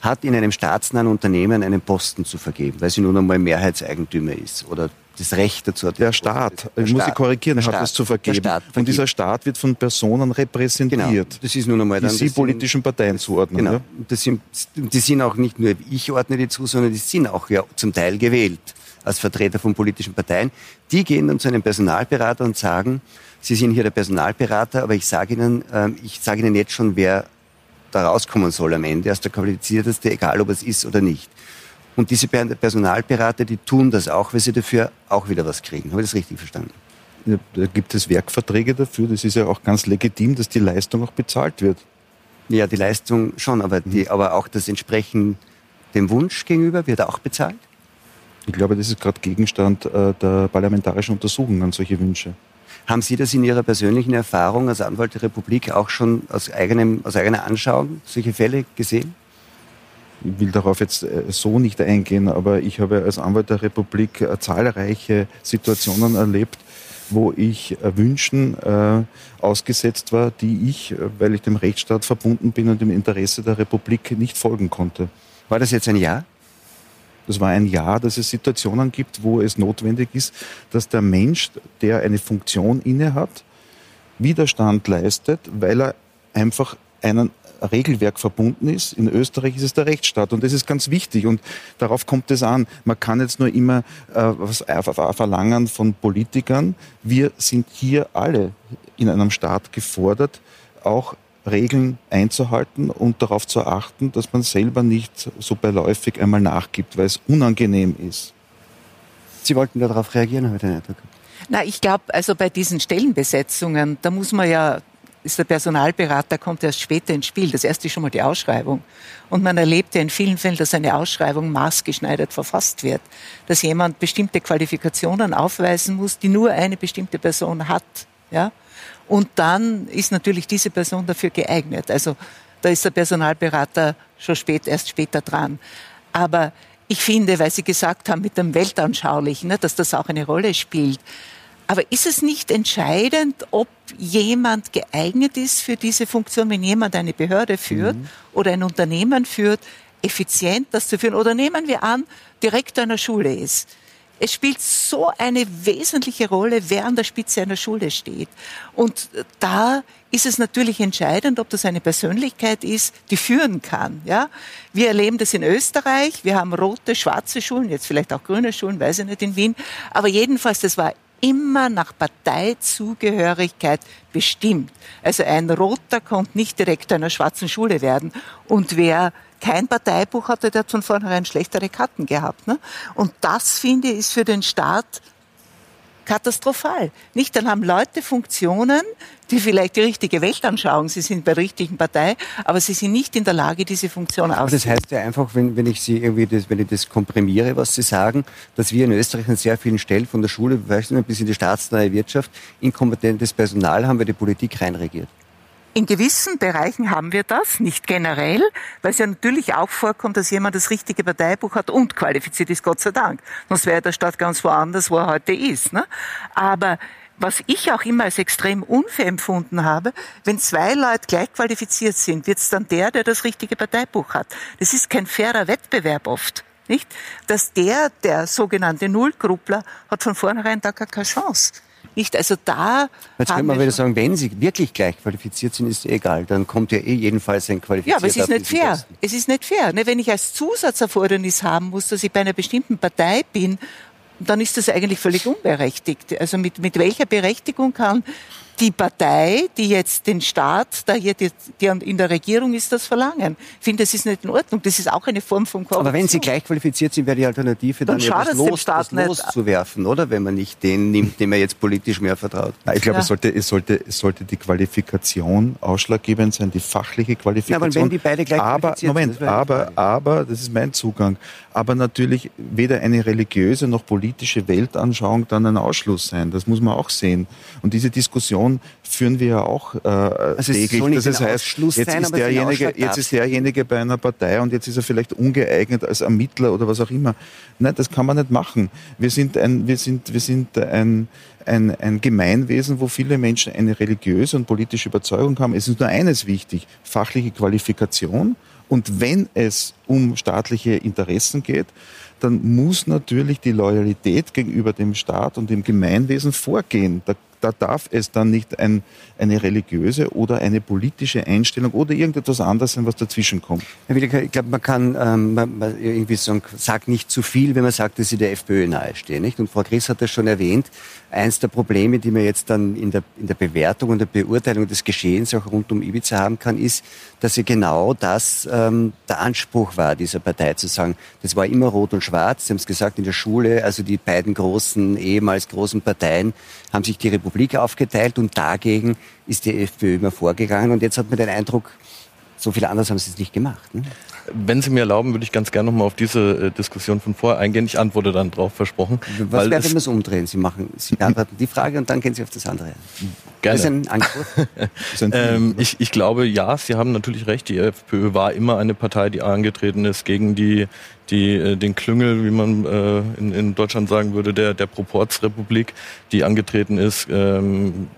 hat in einem staatsnahen Unternehmen einen Posten zu vergeben, weil sie nun einmal Mehrheitseigentümer ist oder das Recht dazu hat. Der Staat, der ich muss Sie korrigieren, hat das zu vergeben. Und dieser Staat wird von Personen repräsentiert, genau. das ist nun einmal dann, die Sie politischen Parteien zuordnen. Genau. Ja? Das sind, die sind auch nicht nur, ich ordne die zu, sondern die sind auch ja zum Teil gewählt als Vertreter von politischen Parteien. Die gehen dann zu einem Personalberater und sagen, Sie sind hier der Personalberater, aber ich sage Ihnen, ähm, ich sage Ihnen jetzt schon, wer da rauskommen soll am Ende, als der qualifizierteste, egal ob es ist oder nicht. Und diese Personalberater, die tun das auch, weil sie dafür auch wieder was kriegen. Habe ich das richtig verstanden? Ja, da gibt es Werkverträge dafür. Das ist ja auch ganz legitim, dass die Leistung auch bezahlt wird. Ja, die Leistung schon, aber, die, mhm. aber auch das entsprechend dem Wunsch gegenüber wird auch bezahlt? Ich glaube, das ist gerade Gegenstand äh, der parlamentarischen Untersuchung an solche Wünsche. Haben Sie das in Ihrer persönlichen Erfahrung als Anwalt der Republik auch schon aus, eigenem, aus eigener Anschauung, solche Fälle gesehen? Ich will darauf jetzt äh, so nicht eingehen, aber ich habe als Anwalt der Republik äh, zahlreiche Situationen erlebt, wo ich äh, Wünschen äh, ausgesetzt war, die ich, weil ich dem Rechtsstaat verbunden bin und dem Interesse der Republik nicht folgen konnte. War das jetzt ein Ja? Das war ein Jahr, dass es Situationen gibt, wo es notwendig ist, dass der Mensch, der eine Funktion innehat, Widerstand leistet, weil er einfach einen Regelwerk verbunden ist. In Österreich ist es der Rechtsstaat und das ist ganz wichtig und darauf kommt es an. Man kann jetzt nur immer äh, was verlangen von Politikern. Wir sind hier alle in einem Staat gefordert, auch Regeln einzuhalten und darauf zu achten, dass man selber nicht so beiläufig einmal nachgibt, weil es unangenehm ist. Sie wollten darauf reagieren, Herr Eindruck. Na, ich glaube, also bei diesen Stellenbesetzungen, da muss man ja, ist der Personalberater kommt erst später ins Spiel. Das erste ist schon mal die Ausschreibung. Und man erlebt ja in vielen Fällen, dass eine Ausschreibung maßgeschneidert verfasst wird. Dass jemand bestimmte Qualifikationen aufweisen muss, die nur eine bestimmte Person hat. Ja? Und dann ist natürlich diese Person dafür geeignet. Also da ist der Personalberater schon spät, erst später dran. Aber ich finde, weil Sie gesagt haben mit dem Weltanschaulichen, ne, dass das auch eine Rolle spielt. Aber ist es nicht entscheidend, ob jemand geeignet ist für diese Funktion, wenn jemand eine Behörde führt mhm. oder ein Unternehmen führt, effizient das zu führen? Oder nehmen wir an, Direktor einer Schule ist es spielt so eine wesentliche Rolle, wer an der Spitze einer Schule steht. Und da ist es natürlich entscheidend, ob das eine Persönlichkeit ist, die führen kann. Ja? Wir erleben das in Österreich. Wir haben rote, schwarze Schulen, jetzt vielleicht auch grüne Schulen, weiß ich nicht in Wien. Aber jedenfalls, das war immer nach Parteizugehörigkeit bestimmt. Also ein Roter kommt nicht direkt einer schwarzen Schule werden. Und wer kein Parteibuch hatte, der hat von vornherein schlechtere Karten gehabt. Ne? Und das, finde ich, ist für den Staat katastrophal. Nicht, dann haben Leute Funktionen, die vielleicht die richtige Weltanschauung, sie sind bei der richtigen Partei, aber sie sind nicht in der Lage, diese Funktion auszuüben. Das heißt ja einfach, wenn, wenn ich Sie irgendwie das, wenn ich das komprimiere, was Sie sagen, dass wir in Österreich an sehr vielen Stellen von der Schule bis in die staatsnahe Wirtschaft inkompetentes Personal haben, weil die Politik reinregiert. In gewissen Bereichen haben wir das, nicht generell, weil es ja natürlich auch vorkommt, dass jemand das richtige Parteibuch hat und qualifiziert ist, Gott sei Dank. Sonst wäre der Staat ganz woanders, wo er heute ist. Ne? Aber was ich auch immer als extrem unfair empfunden habe, wenn zwei Leute gleich qualifiziert sind, wird es dann der, der das richtige Parteibuch hat. Das ist kein fairer Wettbewerb oft. Nicht? Dass der, der sogenannte Nullgruppler, hat von vornherein da gar keine Chance. Nicht? Also da. Jetzt kann man wieder sagen, wenn Sie wirklich gleich qualifiziert sind, ist egal. Dann kommt ja eh jedenfalls ein qualifizierter. Ja, aber es ist nicht fair. Posten. Es ist nicht fair. Ne? Wenn ich als Zusatzerfordernis haben muss, dass ich bei einer bestimmten Partei bin dann ist das eigentlich völlig unberechtigt. Also mit, mit welcher Berechtigung kann die Partei, die jetzt den Staat, da hier die, die in der Regierung ist, das verlangen. Ich finde, das ist nicht in Ordnung. Das ist auch eine Form von Korruption. Aber wenn Sie gleich qualifiziert sind, wäre die Alternative dann, dann ja das Los, das loszuwerfen, oder? Wenn man nicht den nimmt, dem er jetzt politisch mehr vertraut. Ich glaube, ja. es, sollte, es, sollte, es sollte die Qualifikation ausschlaggebend sein, die fachliche Qualifikation. Ja, aber wenn die beide gleich aber, Moment, sind, aber, aber, das ist mein Zugang, aber natürlich weder eine religiöse noch politische Weltanschauung dann ein Ausschluss sein. Das muss man auch sehen. Und diese Diskussion Diskussion führen wir ja auch äh, also täglich. Das heißt, jetzt, sein, ist derjenige, jetzt ist derjenige bei einer Partei und jetzt ist er vielleicht ungeeignet als Ermittler oder was auch immer. Nein, das kann man nicht machen. Wir sind ein, wir sind, wir sind ein, ein, ein Gemeinwesen, wo viele Menschen eine religiöse und politische Überzeugung haben. Es ist nur eines wichtig, fachliche Qualifikation. Und wenn es um staatliche Interessen geht, dann muss natürlich die Loyalität gegenüber dem Staat und dem Gemeinwesen vorgehen. Da da darf es dann nicht ein, eine religiöse oder eine politische Einstellung oder irgendetwas anderes sein, was dazwischen kommt. Herr Williger, ich glaube, man kann ähm, man, irgendwie sagen, sagt nicht zu viel, wenn man sagt, dass sie der FPÖ nahestehen. Nicht? Und Frau Chris hat das schon erwähnt. Eins der Probleme, die man jetzt dann in der, in der Bewertung und der Beurteilung des Geschehens auch rund um Ibiza haben kann, ist, dass sie genau das ähm, der Anspruch war, dieser Partei zu sagen, das war immer rot und schwarz. Sie haben es gesagt in der Schule, also die beiden großen, ehemals großen Parteien haben sich die Republik aufgeteilt und dagegen ist die FPÖ immer vorgegangen. Und jetzt hat man den Eindruck, so viel anders haben sie es nicht gemacht. Ne? Wenn Sie mir erlauben, würde ich ganz gerne noch mal auf diese äh, Diskussion von vorher eingehen. Ich antworte dann drauf, versprochen. Was wäre, wenn wir es umdrehen? Sie machen, Sie beantworten die Frage und dann gehen Sie auf das andere. Gerne. Das ist ein Angriff. ähm, ich, ich glaube, ja, Sie haben natürlich recht. Die FPÖ war immer eine Partei, die angetreten ist gegen die die äh, den Klüngel, wie man äh, in, in Deutschland sagen würde, der der Proportsrepublik, die angetreten ist ähm,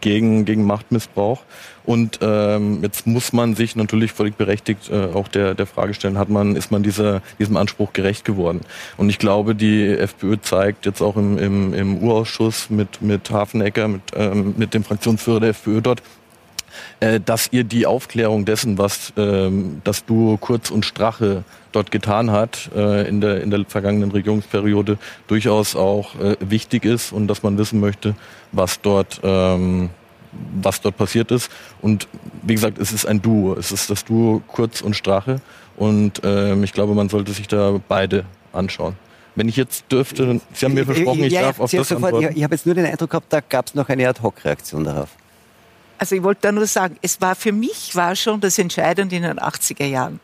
gegen gegen Machtmissbrauch. Und ähm, jetzt muss man sich natürlich völlig berechtigt äh, auch der der Frage stellen: Hat man ist man dieser diesem Anspruch gerecht geworden? Und ich glaube, die FPÖ zeigt jetzt auch im im, im Urausschuss mit mit Hafenecker mit ähm, mit dem Fraktionsführer der FPÖ dort äh, dass ihr die Aufklärung dessen, was ähm, das Duo Kurz und Strache dort getan hat äh, in, der, in der vergangenen Regierungsperiode, durchaus auch äh, wichtig ist und dass man wissen möchte, was dort, ähm, was dort passiert ist. Und wie gesagt, es ist ein Duo. Es ist das Duo Kurz und Strache. Und ähm, ich glaube, man sollte sich da beide anschauen. Wenn ich jetzt dürfte, Sie haben mir versprochen, ich ja, darf auf das sofort, antworten. Ich, ich habe jetzt nur den Eindruck gehabt, da gab es noch eine Ad-Hoc-Reaktion darauf. Also ich wollte da nur sagen, es war für mich war schon das Entscheidende in den 80er Jahren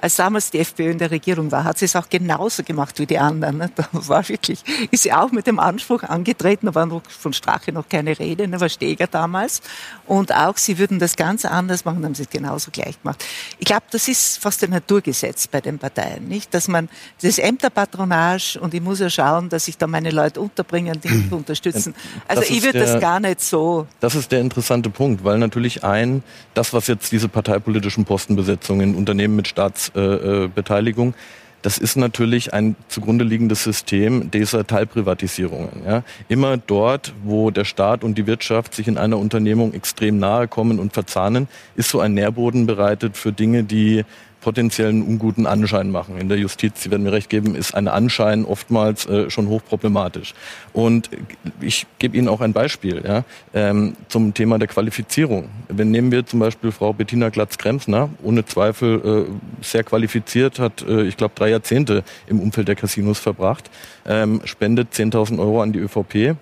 als damals die FPÖ in der Regierung war, hat sie es auch genauso gemacht wie die anderen. Ne? Da war wirklich, ist sie auch mit dem Anspruch angetreten, da war noch von Strache noch keine Rede, ne? war Steger damals. Und auch sie würden das ganz anders machen, haben sie es genauso gleich gemacht. Ich glaube, das ist fast ein Naturgesetz bei den Parteien, nicht? Dass man das Ämterpatronage und ich muss ja schauen, dass ich da meine Leute unterbringen, die mich unterstützen. Also ich würde das gar nicht so. Das ist der interessante Punkt, weil natürlich ein, das, was jetzt diese parteipolitischen Postenbesetzungen in Unternehmen mit Staats äh, äh, Beteiligung. Das ist natürlich ein zugrunde liegendes System dieser Teilprivatisierungen. Ja. Immer dort, wo der Staat und die Wirtschaft sich in einer Unternehmung extrem nahe kommen und verzahnen, ist so ein Nährboden bereitet für Dinge, die potenziellen unguten Anschein machen. In der Justiz, Sie werden mir recht geben, ist ein Anschein oftmals äh, schon hochproblematisch. Und ich gebe Ihnen auch ein Beispiel ja, ähm, zum Thema der Qualifizierung. Wenn nehmen wir zum Beispiel Frau Bettina Glatz-Kremsner, ohne Zweifel äh, sehr qualifiziert, hat, äh, ich glaube, drei Jahrzehnte im Umfeld der Casinos verbracht, ähm, spendet 10.000 Euro an die ÖVP,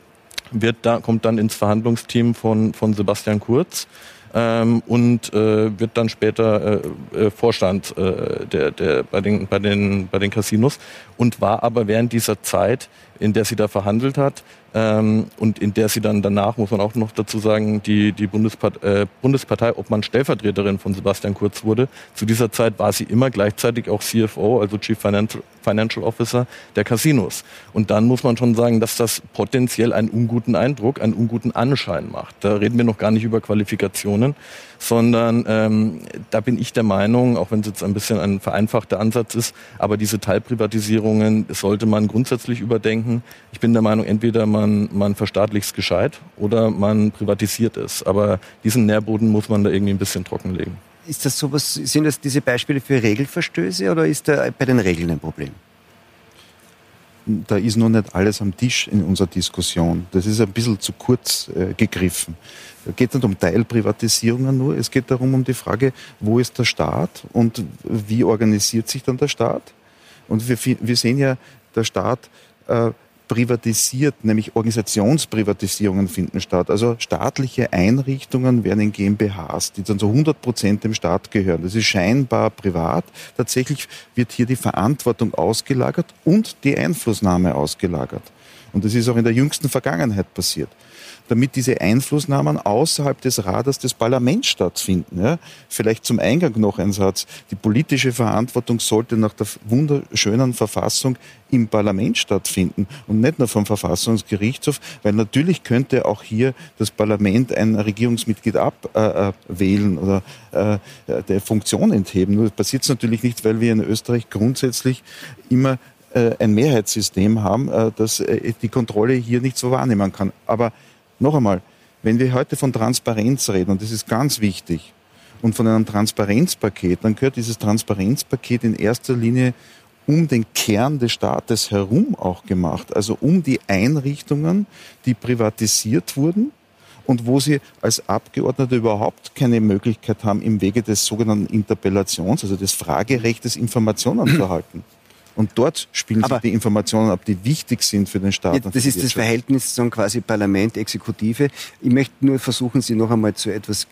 wird da, kommt dann ins Verhandlungsteam von, von Sebastian Kurz ähm, und äh, wird dann später äh, äh, Vorstand äh, der, der, bei, den, bei, den, bei den Casinos. Und war aber während dieser Zeit in der sie da verhandelt hat ähm, und in der sie dann danach, muss man auch noch dazu sagen, die, die Bundespart äh, Bundespartei Obmann Stellvertreterin von Sebastian Kurz wurde. Zu dieser Zeit war sie immer gleichzeitig auch CFO, also Chief Financial, Financial Officer der Casinos. Und dann muss man schon sagen, dass das potenziell einen unguten Eindruck, einen unguten Anschein macht. Da reden wir noch gar nicht über Qualifikationen, sondern ähm, da bin ich der Meinung, auch wenn es jetzt ein bisschen ein vereinfachter Ansatz ist, aber diese Teilprivatisierungen sollte man grundsätzlich überdenken. Ich bin der Meinung, entweder man man, verstaatlicht es gescheit oder man privatisiert es. Aber diesen Nährboden muss man da irgendwie ein bisschen trockenlegen. Ist das sowas, sind das diese Beispiele für Regelverstöße oder ist da bei den Regeln ein Problem? Da ist noch nicht alles am Tisch in unserer Diskussion. Das ist ein bisschen zu kurz äh, gegriffen. Es geht nicht um Teilprivatisierungen nur, es geht darum um die Frage, wo ist der Staat und wie organisiert sich dann der Staat? Und wir, wir sehen ja, der Staat äh, privatisiert, nämlich Organisationsprivatisierungen finden statt. Also staatliche Einrichtungen werden in GmbHs, die dann zu 100 Prozent dem Staat gehören. Das ist scheinbar privat. Tatsächlich wird hier die Verantwortung ausgelagert und die Einflussnahme ausgelagert. Und das ist auch in der jüngsten Vergangenheit passiert damit diese Einflussnahmen außerhalb des Radars des Parlaments stattfinden. Ja? Vielleicht zum Eingang noch ein Satz. Die politische Verantwortung sollte nach der wunderschönen Verfassung im Parlament stattfinden und nicht nur vom Verfassungsgerichtshof, weil natürlich könnte auch hier das Parlament ein Regierungsmitglied abwählen äh, oder äh, der Funktion entheben. Nur passiert es natürlich nicht, weil wir in Österreich grundsätzlich immer äh, ein Mehrheitssystem haben, äh, das äh, die Kontrolle hier nicht so wahrnehmen kann. Aber noch einmal, wenn wir heute von Transparenz reden, und das ist ganz wichtig, und von einem Transparenzpaket, dann gehört dieses Transparenzpaket in erster Linie um den Kern des Staates herum auch gemacht, also um die Einrichtungen, die privatisiert wurden und wo sie als Abgeordnete überhaupt keine Möglichkeit haben, im Wege des sogenannten Interpellations, also des Fragerechtes, Informationen zu erhalten. Und dort spielen Aber sich die Informationen ab, die wichtig sind für den Staat. Ja, das ist das Verhältnis zum quasi Parlament, Exekutive. Ich möchte nur versuchen, Sie noch einmal zu etwas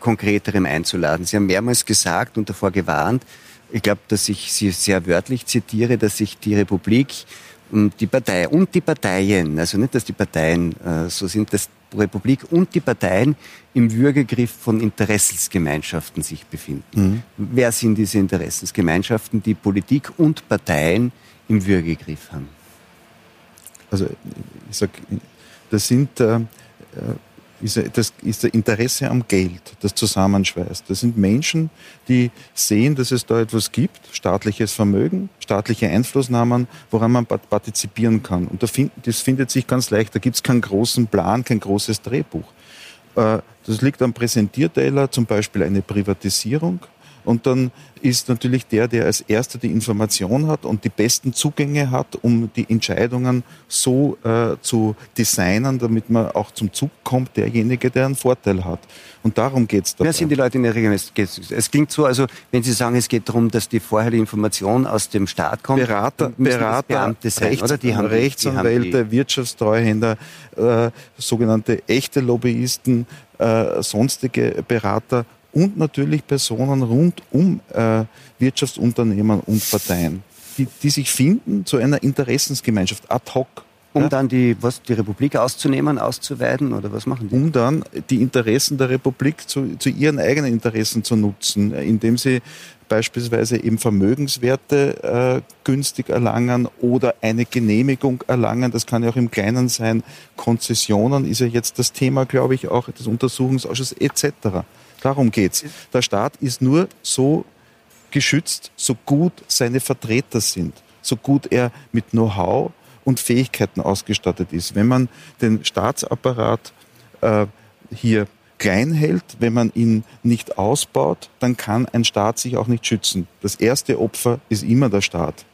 Konkreterem einzuladen. Sie haben mehrmals gesagt und davor gewarnt, ich glaube, dass ich Sie sehr wörtlich zitiere, dass sich die Republik die Partei und die Parteien, also nicht, dass die Parteien äh, so sind, dass Republik und die Parteien im Würgegriff von Interessensgemeinschaften sich befinden. Mhm. Wer sind diese Interessensgemeinschaften, die Politik und Parteien im Würgegriff haben? Also ich sag, das sind äh, ist, das ist der Interesse am Geld, das zusammenschweißt. Das sind Menschen, die sehen, dass es da etwas gibt, staatliches Vermögen, staatliche Einflussnahmen, woran man partizipieren kann. Und das findet sich ganz leicht. Da gibt es keinen großen Plan, kein großes Drehbuch. Äh, das liegt am Präsentierteiler, zum Beispiel eine Privatisierung und dann ist natürlich der, der als erster die Information hat und die besten Zugänge hat, um die Entscheidungen so äh, zu designen, damit man auch zum Zug kommt, derjenige, der einen Vorteil hat. Und darum geht es Wer sind die Leute in der Regierung? Es klingt so, also wenn Sie sagen, es geht darum, dass die vorher die Information aus dem Staat kommt, Berater, Berater sein, Rechts, oder? Die haben Rechtsanwälte, die haben Wirtschaftstreuhänder, äh, sogenannte echte Lobbyisten, äh, sonstige Berater und natürlich Personen rund um äh, Wirtschaftsunternehmen und Parteien, die, die sich finden zu einer Interessensgemeinschaft ad hoc. Um ja? dann die, was, die Republik auszunehmen, auszuweiten oder was machen die? Um dann die Interessen der Republik zu, zu ihren eigenen Interessen zu nutzen, indem sie beispielsweise eben Vermögenswerte äh, günstig erlangen oder eine Genehmigung erlangen. Das kann ja auch im Kleinen sein. Konzessionen ist ja jetzt das Thema, glaube ich, auch des Untersuchungsausschusses etc. Darum geht's. Der Staat ist nur so geschützt, so gut seine Vertreter sind, so gut er mit Know-how und Fähigkeiten ausgestattet ist. Wenn man den Staatsapparat äh, hier klein hält, wenn man ihn nicht ausbaut, dann kann ein Staat sich auch nicht schützen. Das erste Opfer ist immer der Staat.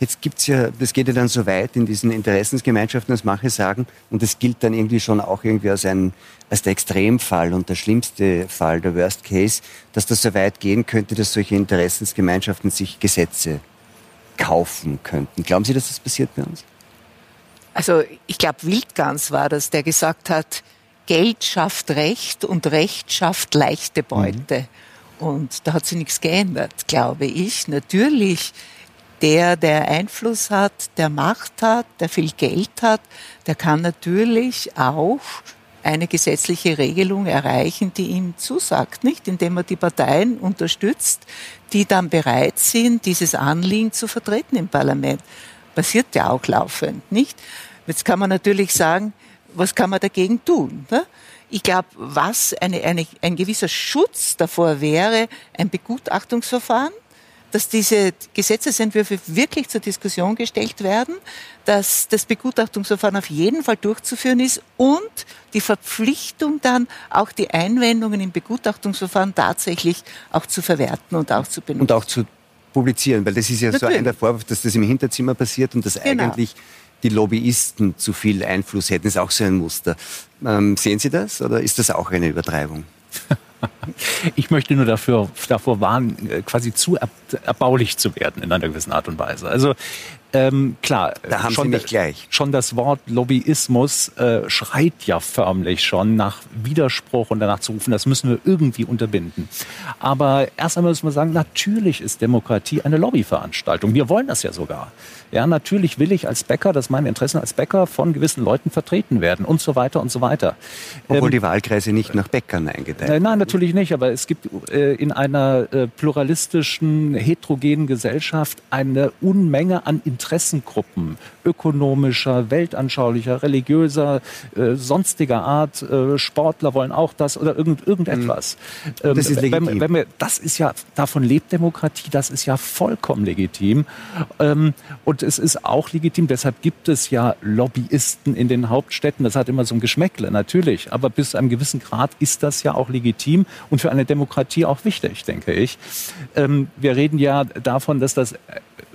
Jetzt gibt's ja, das geht ja dann so weit in diesen Interessensgemeinschaften, dass manche sagen, und das gilt dann irgendwie schon auch irgendwie als ein, als der Extremfall und der schlimmste Fall, der Worst Case, dass das so weit gehen könnte, dass solche Interessensgemeinschaften sich Gesetze kaufen könnten. Glauben Sie, dass das passiert bei uns? Also ich glaube, Wildgans war das, der gesagt hat, Geld schafft Recht und Recht schafft leichte Beute. Mhm. Und da hat sich nichts geändert, glaube ich. Natürlich der, der Einfluss hat, der Macht hat, der viel Geld hat, der kann natürlich auch eine gesetzliche Regelung erreichen, die ihm zusagt, nicht? Indem er die Parteien unterstützt, die dann bereit sind, dieses Anliegen zu vertreten im Parlament. Passiert ja auch laufend, nicht? Jetzt kann man natürlich sagen, was kann man dagegen tun? Ne? Ich glaube, was eine, eine, ein gewisser Schutz davor wäre, ein Begutachtungsverfahren, dass diese Gesetzesentwürfe wirklich zur Diskussion gestellt werden, dass das Begutachtungsverfahren auf jeden Fall durchzuführen ist und die Verpflichtung dann auch die Einwendungen im Begutachtungsverfahren tatsächlich auch zu verwerten und auch zu benutzen. Und auch zu publizieren, weil das ist ja Natürlich. so ein der Vorwurf, dass das im Hinterzimmer passiert und dass genau. eigentlich die Lobbyisten zu viel Einfluss hätten. Das ist auch so ein Muster. Ähm, sehen Sie das oder ist das auch eine Übertreibung? Ich möchte nur dafür, davor warnen, äh, quasi zu erbaulich zu werden in einer gewissen Art und Weise. Also ähm, klar, da haben schon, Sie mich gleich. schon das Wort Lobbyismus äh, schreit ja förmlich schon nach Widerspruch und danach zu rufen, das müssen wir irgendwie unterbinden. Aber erst einmal müssen wir sagen, natürlich ist Demokratie eine Lobbyveranstaltung. Wir wollen das ja sogar. Ja, natürlich will ich als Bäcker, dass meine Interessen als Bäcker von gewissen Leuten vertreten werden und so weiter und so weiter. Obwohl ähm, die Wahlkreise nicht nach Bäckern eingeteilt sind. Nein, natürlich nicht, aber es gibt äh, in einer äh, pluralistischen, heterogenen Gesellschaft eine Unmenge an Interessengruppen, ökonomischer, weltanschaulicher, religiöser, äh, sonstiger Art. Äh, Sportler wollen auch das oder irgend, irgendetwas. Mhm. Das ist legitim. Wenn, wenn wir, das ist ja, davon lebt Demokratie, das ist ja vollkommen legitim. Ähm, und es ist auch legitim, deshalb gibt es ja Lobbyisten in den Hauptstädten. Das hat immer so ein Geschmäckle, natürlich. Aber bis zu einem gewissen Grad ist das ja auch legitim und für eine Demokratie auch wichtig, denke ich. Ähm, wir reden ja davon, dass das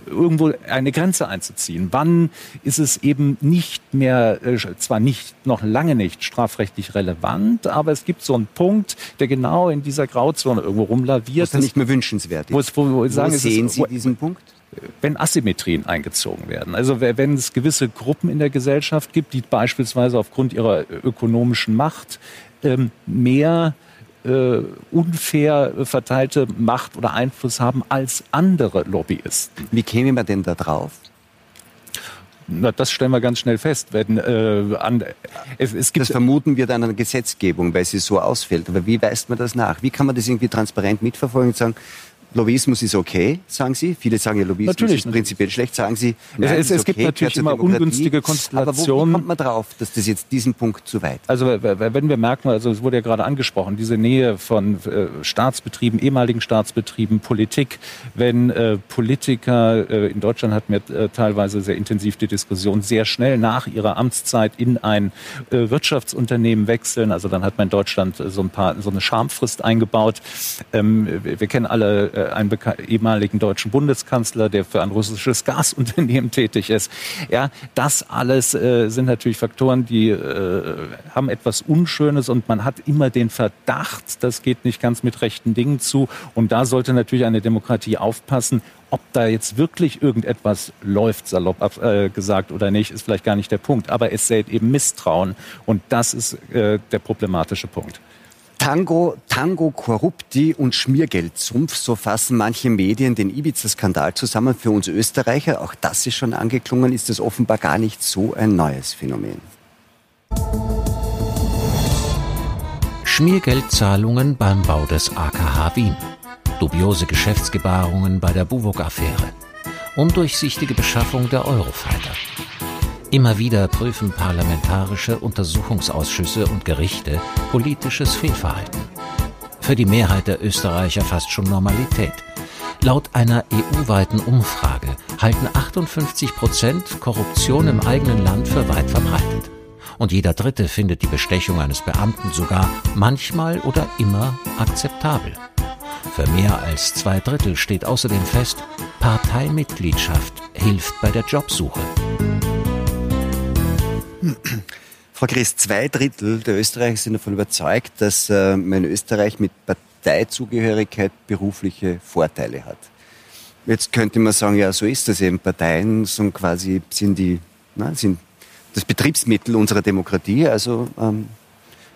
irgendwo eine Grenze einzuziehen. Wann ist es eben nicht mehr, äh, zwar nicht, noch lange nicht strafrechtlich relevant, aber es gibt so einen Punkt, der genau in dieser Grauzone irgendwo rumlaviert. Was dann nicht mehr wünschenswert ist. Wo, es, wo, wo, sagen, sehen ist, Sie diesen Punkt? wenn Asymmetrien eingezogen werden. Also wenn es gewisse Gruppen in der Gesellschaft gibt, die beispielsweise aufgrund ihrer ökonomischen Macht ähm, mehr äh, unfair verteilte Macht oder Einfluss haben als andere Lobbyisten. Wie käme man denn da drauf? Na, das stellen wir ganz schnell fest. Wenn, äh, an, es, es das vermuten wir dann an der Gesetzgebung, weil sie so ausfällt. Aber wie weist man das nach? Wie kann man das irgendwie transparent mitverfolgen und sagen, Lobbyismus ist okay, sagen Sie. Viele sagen ja, Lobbyismus natürlich, ist prinzipiell schlecht, sagen Sie. Nein, es, es, es gibt natürlich immer ungünstige Konstellationen. Aber wo kommt man drauf, dass das jetzt diesen Punkt zu weit? Also wenn wir merken, also es wurde ja gerade angesprochen, diese Nähe von äh, Staatsbetrieben, ehemaligen Staatsbetrieben, Politik, wenn äh, Politiker, äh, in Deutschland hatten wir äh, teilweise sehr intensiv die Diskussion, sehr schnell nach ihrer Amtszeit in ein äh, Wirtschaftsunternehmen wechseln. Also dann hat man in Deutschland so ein paar, so eine Schamfrist eingebaut. Ähm, wir, wir kennen alle äh, einen ehemaligen deutschen Bundeskanzler, der für ein russisches Gasunternehmen tätig ist. Ja, das alles äh, sind natürlich Faktoren, die äh, haben etwas Unschönes und man hat immer den Verdacht, das geht nicht ganz mit rechten Dingen zu. Und da sollte natürlich eine Demokratie aufpassen, ob da jetzt wirklich irgendetwas läuft, salopp äh, gesagt oder nicht, ist vielleicht gar nicht der Punkt. Aber es sät eben Misstrauen und das ist äh, der problematische Punkt. Tango, Tango Corrupti und Schmiergeldsumpf, so fassen manche Medien den Ibiza-Skandal zusammen. Für uns Österreicher, auch das ist schon angeklungen, ist das offenbar gar nicht so ein neues Phänomen. Schmiergeldzahlungen beim Bau des AKH Wien. Dubiose Geschäftsgebarungen bei der Buwok-Affäre. Undurchsichtige Beschaffung der Eurofighter. Immer wieder prüfen parlamentarische Untersuchungsausschüsse und Gerichte politisches Fehlverhalten. Für die Mehrheit der Österreicher fast schon Normalität. Laut einer EU-weiten Umfrage halten 58 Prozent Korruption im eigenen Land für weit verbreitet. Und jeder Dritte findet die Bestechung eines Beamten sogar manchmal oder immer akzeptabel. Für mehr als zwei Drittel steht außerdem fest, Parteimitgliedschaft hilft bei der Jobsuche. Frau Chris, zwei Drittel der Österreicher sind davon überzeugt, dass äh, man in Österreich mit Parteizugehörigkeit berufliche Vorteile hat. Jetzt könnte man sagen, ja, so ist das eben. Parteien sind quasi, sind die, na, sind das Betriebsmittel unserer Demokratie. Also ähm,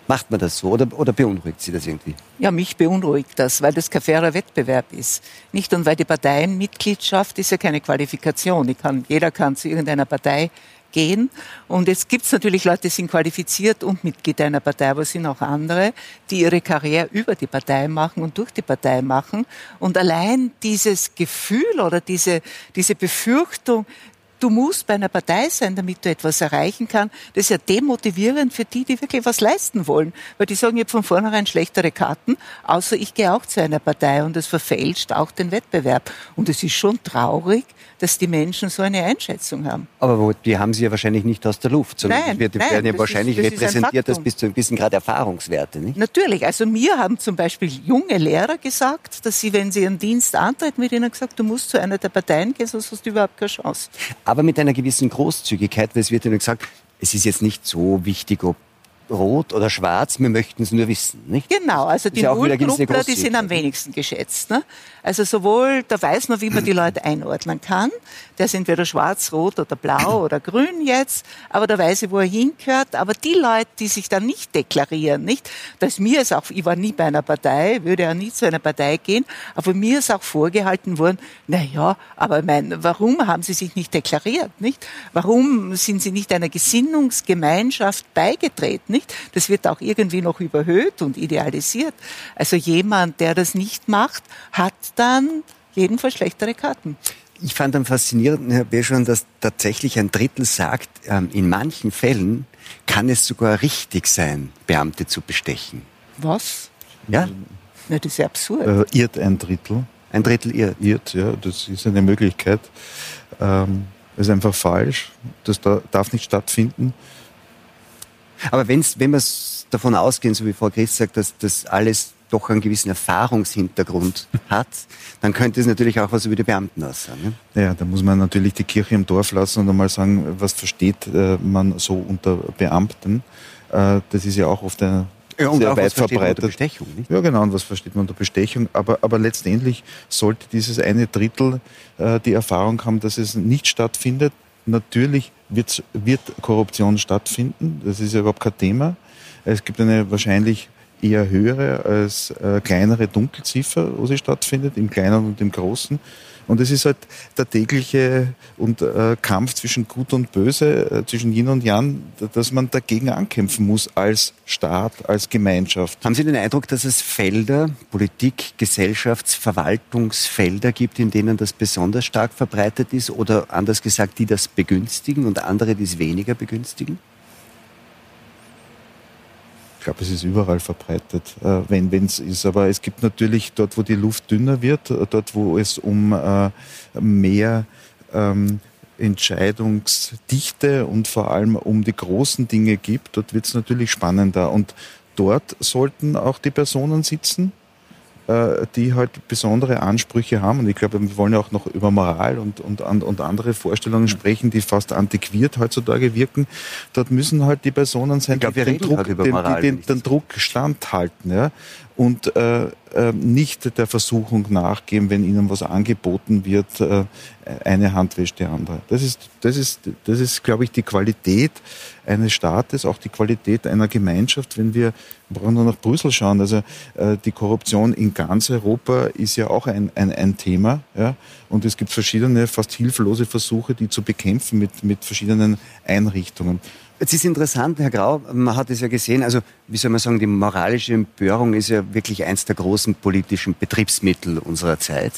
Macht man das so oder, oder beunruhigt Sie das irgendwie? Ja, mich beunruhigt das, weil das kein fairer Wettbewerb ist. Nicht und weil die Parteienmitgliedschaft ist ja keine Qualifikation. Ich kann, jeder kann zu irgendeiner Partei gehen. Und jetzt gibt es natürlich Leute, die sind qualifiziert und Mitglied einer Partei, aber es sind auch andere, die ihre Karriere über die Partei machen und durch die Partei machen. Und allein dieses Gefühl oder diese, diese Befürchtung, du musst bei einer Partei sein, damit du etwas erreichen kannst. Das ist ja demotivierend für die, die wirklich was leisten wollen. Weil die sagen, ich habe von vornherein schlechtere Karten, außer ich gehe auch zu einer Partei und das verfälscht auch den Wettbewerb. Und es ist schon traurig, dass die Menschen so eine Einschätzung haben. Aber wo, die haben sie ja wahrscheinlich nicht aus der Luft, sondern nein, wird, nein, werden ja wahrscheinlich ist, repräsentiert als bis zu einem gewissen Grad Erfahrungswerte. Nicht? Natürlich. Also mir haben zum Beispiel junge Lehrer gesagt, dass sie, wenn sie ihren Dienst antreten, mit ihnen gesagt, du musst zu einer der Parteien gehen, sonst hast du überhaupt keine Chance. Aber mit einer gewissen Großzügigkeit, weil es wird ihnen gesagt, es ist jetzt nicht so wichtig, ob rot oder schwarz, wir möchten es nur wissen. Nicht? Genau, also die ja Nullgruppler, die sind am wenigsten geschätzt. Ne? Also sowohl, da weiß man, wie man die Leute einordnen kann. Der ist entweder schwarz, rot oder blau oder grün jetzt, aber da weiß ich, wo er hingehört. Aber die Leute, die sich dann nicht deklarieren, nicht? Dass mir ist auch, ich war nie bei einer Partei, würde ja nie zu einer Partei gehen, aber mir ist auch vorgehalten worden, na ja, aber mein, warum haben sie sich nicht deklariert, nicht? Warum sind sie nicht einer Gesinnungsgemeinschaft beigetreten, nicht? Das wird auch irgendwie noch überhöht und idealisiert. Also jemand, der das nicht macht, hat dann jedenfalls schlechtere Karten. Ich fand am faszinierenden, Herr Beschon, dass tatsächlich ein Drittel sagt, ähm, in manchen Fällen kann es sogar richtig sein, Beamte zu bestechen. Was? Ja? Na, das ist ja absurd. Äh, irrt ein Drittel. Ein Drittel irrt. Irrt, ja, das ist eine Möglichkeit. Ähm, das ist einfach falsch. Das da, darf nicht stattfinden. Aber wenn's, wenn wir davon ausgehen, so wie Frau Christ sagt, dass das alles doch einen gewissen Erfahrungshintergrund hat, dann könnte es natürlich auch was über die Beamten aussagen. Ne? Ja, da muss man natürlich die Kirche im Dorf lassen und einmal sagen, was versteht äh, man so unter Beamten. Äh, das ist ja auch oft eine Ja, und sehr auch weit was versteht man unter verbreitet. Bestechung, nicht? Ja, genau, und was versteht man unter Bestechung? Aber, aber letztendlich sollte dieses eine Drittel äh, die Erfahrung haben, dass es nicht stattfindet. Natürlich wird's, wird Korruption stattfinden, das ist ja überhaupt kein Thema. Es gibt eine wahrscheinlich eher höhere als äh, kleinere Dunkelziffer, wo sie stattfindet, im Kleinen und im Großen. Und es ist halt der tägliche und, äh, Kampf zwischen Gut und Böse, äh, zwischen Yin und Yang, dass man dagegen ankämpfen muss als Staat, als Gemeinschaft. Haben Sie den Eindruck, dass es Felder, Politik, Gesellschafts-, Verwaltungsfelder gibt, in denen das besonders stark verbreitet ist oder anders gesagt, die das begünstigen und andere, die es weniger begünstigen? Ich glaube, es ist überall verbreitet, äh, wenn es ist. Aber es gibt natürlich dort, wo die Luft dünner wird, äh, dort, wo es um äh, mehr ähm, Entscheidungsdichte und vor allem um die großen Dinge gibt, dort wird es natürlich spannender. Und dort sollten auch die Personen sitzen, die halt besondere Ansprüche haben. Und ich glaube, wir wollen ja auch noch über Moral und, und, und andere Vorstellungen sprechen, die fast antiquiert heutzutage wirken. Dort müssen halt die Personen sein, Ich glaube, die den reden Druck, den, die den, den Druck standhalten. Ja? Und äh, äh, nicht der Versuchung nachgeben, wenn ihnen was angeboten wird, äh, eine Hand wäscht die andere. Das ist, das ist, das ist, glaube ich, die Qualität eines Staates, auch die Qualität einer Gemeinschaft, wenn wir, wir brauchen nur nach Brüssel schauen, also äh, die Korruption in ganz Europa ist ja auch ein, ein, ein Thema, ja, und es gibt verschiedene, fast hilflose Versuche, die zu bekämpfen mit, mit verschiedenen Einrichtungen. Es ist interessant, Herr Grau, man hat es ja gesehen, also wie soll man sagen, die moralische Empörung ist ja wirklich eins der großen politischen Betriebsmittel unserer Zeit.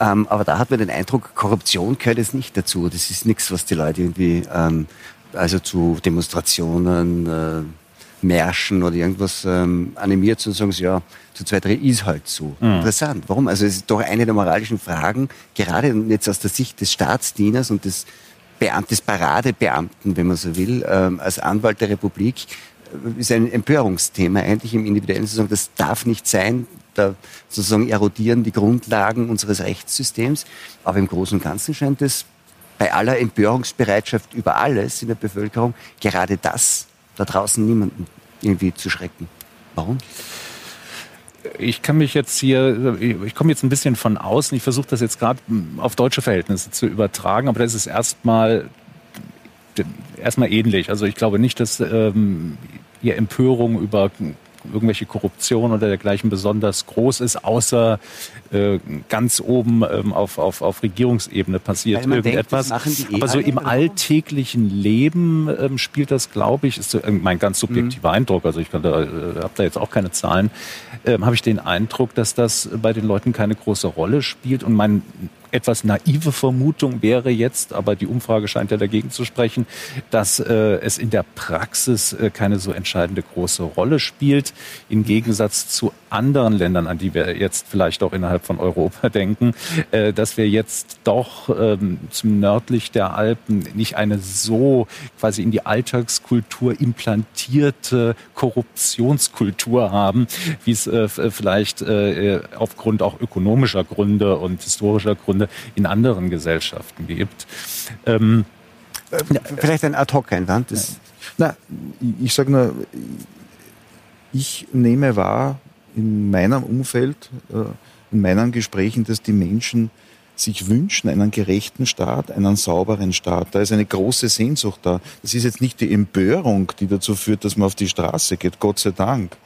Ähm, aber da hat man den Eindruck, Korruption gehört jetzt nicht dazu. Das ist nichts, was die Leute irgendwie ähm, also zu Demonstrationen, äh, Märschen oder irgendwas ähm, animiert und sagen, sie, ja, zu zwei, drei ist halt so. Interessant. Warum? Also es ist doch eine der moralischen Fragen, gerade jetzt aus der Sicht des Staatsdieners und des Beamt, des Paradebeamten, wenn man so will, ähm, als Anwalt der Republik, äh, ist ein Empörungsthema eigentlich im individuellen sozusagen. Das darf nicht sein. Da sozusagen erodieren die Grundlagen unseres Rechtssystems. Aber im Großen und Ganzen scheint es bei aller Empörungsbereitschaft über alles in der Bevölkerung gerade das da draußen niemanden irgendwie zu schrecken. Warum? Ich kann mich jetzt hier, ich komme jetzt ein bisschen von außen. Ich versuche das jetzt gerade auf deutsche Verhältnisse zu übertragen, aber das ist erstmal erstmal ähnlich. Also ich glaube nicht, dass ähm, ihr Empörung über irgendwelche Korruption oder dergleichen besonders groß ist, außer äh, ganz oben ähm, auf, auf, auf Regierungsebene passiert irgendetwas. Denkt, eh Aber so im alltäglichen Leben ähm, spielt das, glaube ich, ist so, mein ganz subjektiver mhm. Eindruck, also ich äh, habe da jetzt auch keine Zahlen, äh, habe ich den Eindruck, dass das bei den Leuten keine große Rolle spielt und mein etwas naive Vermutung wäre jetzt, aber die Umfrage scheint ja dagegen zu sprechen, dass äh, es in der Praxis äh, keine so entscheidende große Rolle spielt, im Gegensatz zu anderen Ländern, an die wir jetzt vielleicht auch innerhalb von Europa denken, äh, dass wir jetzt doch ähm, zum nördlich der Alpen nicht eine so quasi in die Alltagskultur implantierte Korruptionskultur haben, wie es äh, vielleicht äh, aufgrund auch ökonomischer Gründe und historischer Gründe in anderen Gesellschaften gibt. Ähm, Vielleicht ein Ad-Hoc-Einwand. Na, ich sage nur, ich nehme wahr in meinem Umfeld, äh, in meinen Gesprächen, dass die Menschen sich wünschen, einen gerechten Staat, einen sauberen Staat. Da ist eine große Sehnsucht da. Das ist jetzt nicht die Empörung, die dazu führt, dass man auf die Straße geht, Gott sei Dank.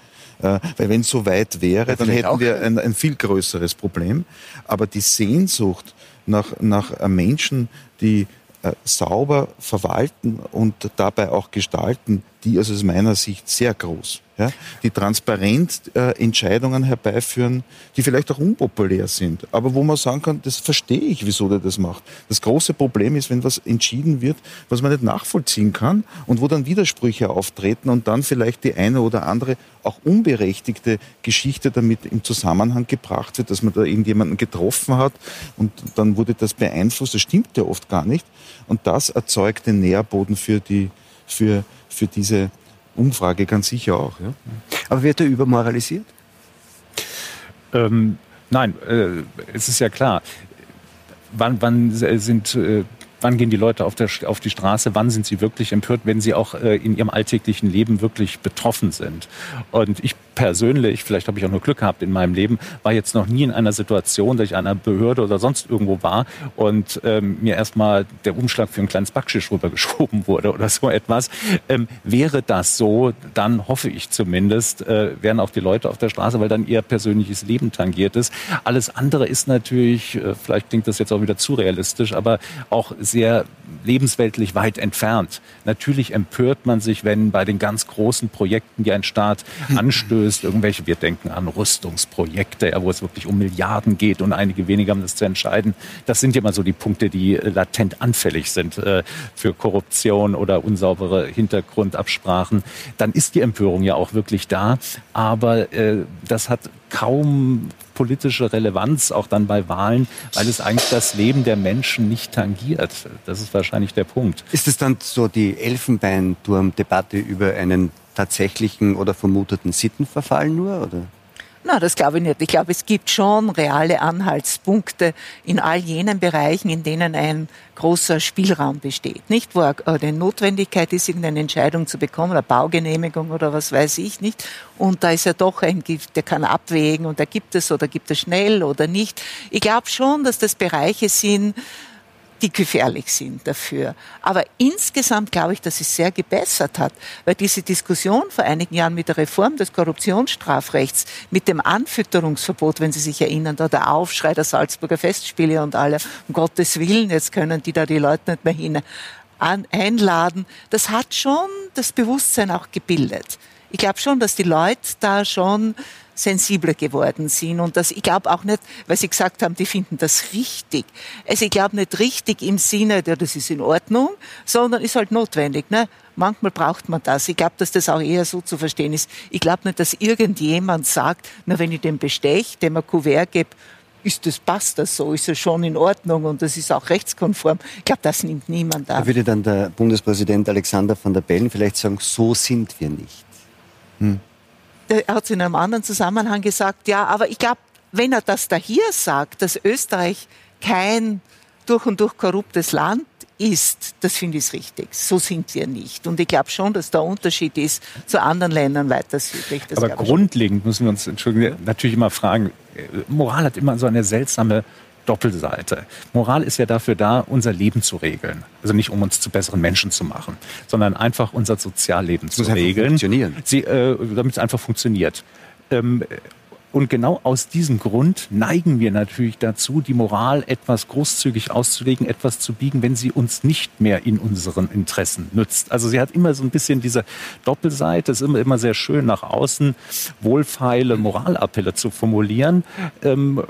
Äh, weil wenn es so weit wäre, dann hätten wir ein, ein, viel größeres Problem. Aber die Sehnsucht nach, nach Menschen, die äh, sauber verwalten und dabei auch gestalten, die ist aus meiner Sicht sehr groß ja, die transparent äh, Entscheidungen herbeiführen, die vielleicht auch unpopulär sind, aber wo man sagen kann, das verstehe ich, wieso der das macht. Das große Problem ist, wenn was entschieden wird, was man nicht nachvollziehen kann und wo dann Widersprüche auftreten und dann vielleicht die eine oder andere auch unberechtigte Geschichte damit im Zusammenhang gebracht wird, dass man da irgendjemanden getroffen hat und dann wurde das beeinflusst. Das stimmt ja oft gar nicht. Und das erzeugt den Nährboden für die, für, für diese Umfrage ganz sicher auch. Ja. Aber wird er übermoralisiert? Ähm, nein, äh, es ist ja klar. Wann, wann sind äh, wann gehen die Leute auf, der, auf, die Straße, wann sind sie wirklich empört, wenn sie auch äh, in ihrem alltäglichen Leben wirklich betroffen sind. Und ich persönlich, vielleicht habe ich auch nur Glück gehabt in meinem Leben, war jetzt noch nie in einer Situation, dass ich einer Behörde oder sonst irgendwo war und ähm, mir erstmal der Umschlag für ein kleines Backschisch rübergeschoben wurde oder so etwas. Ähm, wäre das so, dann hoffe ich zumindest, äh, wären auch die Leute auf der Straße, weil dann ihr persönliches Leben tangiert ist. Alles andere ist natürlich, äh, vielleicht klingt das jetzt auch wieder zu realistisch, aber auch sehr lebensweltlich weit entfernt. Natürlich empört man sich, wenn bei den ganz großen Projekten, die ein Staat anstößt, irgendwelche, wir denken an Rüstungsprojekte, wo es wirklich um Milliarden geht und einige weniger haben das zu entscheiden. Das sind ja immer so die Punkte, die äh, latent anfällig sind äh, für Korruption oder unsaubere Hintergrundabsprachen. Dann ist die Empörung ja auch wirklich da. Aber äh, das hat kaum politische Relevanz, auch dann bei Wahlen, weil es eigentlich das Leben der Menschen nicht tangiert. Das ist wahrscheinlich der Punkt. Ist es dann so die Elfenbeinturm-Debatte über einen tatsächlichen oder vermuteten Sittenverfall nur? Oder? Na, das glaube ich nicht. Ich glaube, es gibt schon reale Anhaltspunkte in all jenen Bereichen, in denen ein großer Spielraum besteht. Nicht, wo eine Notwendigkeit ist, irgendeine Entscheidung zu bekommen, eine Baugenehmigung oder was weiß ich nicht. Und da ist ja doch ein, der kann abwägen und da gibt es oder gibt es schnell oder nicht. Ich glaube schon, dass das Bereiche sind, die gefährlich sind dafür. Aber insgesamt glaube ich, dass es sehr gebessert hat, weil diese Diskussion vor einigen Jahren mit der Reform des Korruptionsstrafrechts, mit dem Anfütterungsverbot, wenn Sie sich erinnern, da der Aufschrei der Salzburger Festspiele und alle, um Gottes Willen, jetzt können die da die Leute nicht mehr hin einladen, das hat schon das Bewusstsein auch gebildet. Ich glaube schon, dass die Leute da schon sensibler geworden sind und das, ich glaube auch nicht, weil Sie gesagt haben, die finden das richtig. Also ich glaube nicht richtig im Sinne, ja, das ist in Ordnung, sondern ist halt notwendig. Ne? Manchmal braucht man das. Ich glaube, dass das auch eher so zu verstehen ist. Ich glaube nicht, dass irgendjemand sagt, na, wenn ich den bestech, dem ein Kuvert gebe, ist das, passt das so, ist es schon in Ordnung und das ist auch rechtskonform. Ich glaube, das nimmt niemand an. Da würde dann der Bundespräsident Alexander van der Bellen vielleicht sagen, so sind wir nicht. Hm er hat es in einem anderen Zusammenhang gesagt, ja, aber ich glaube, wenn er das da hier sagt, dass Österreich kein durch und durch korruptes Land ist, das finde ich richtig. So sind wir nicht. Und ich glaube schon, dass der Unterschied ist zu anderen Ländern weiter südlich. Das Aber grundlegend müssen wir uns, entschuldigen, natürlich immer fragen, Moral hat immer so eine seltsame Doppelseite. Moral ist ja dafür da, unser Leben zu regeln. Also nicht, um uns zu besseren Menschen zu machen, sondern einfach unser Sozialleben zu regeln. Funktionieren. Sie, äh, damit es einfach funktioniert. Ähm, und genau aus diesem Grund neigen wir natürlich dazu, die Moral etwas großzügig auszulegen, etwas zu biegen, wenn sie uns nicht mehr in unseren Interessen nützt. Also sie hat immer so ein bisschen diese Doppelseite, es ist immer, immer sehr schön nach außen wohlfeile Moralappelle zu formulieren. Ähm,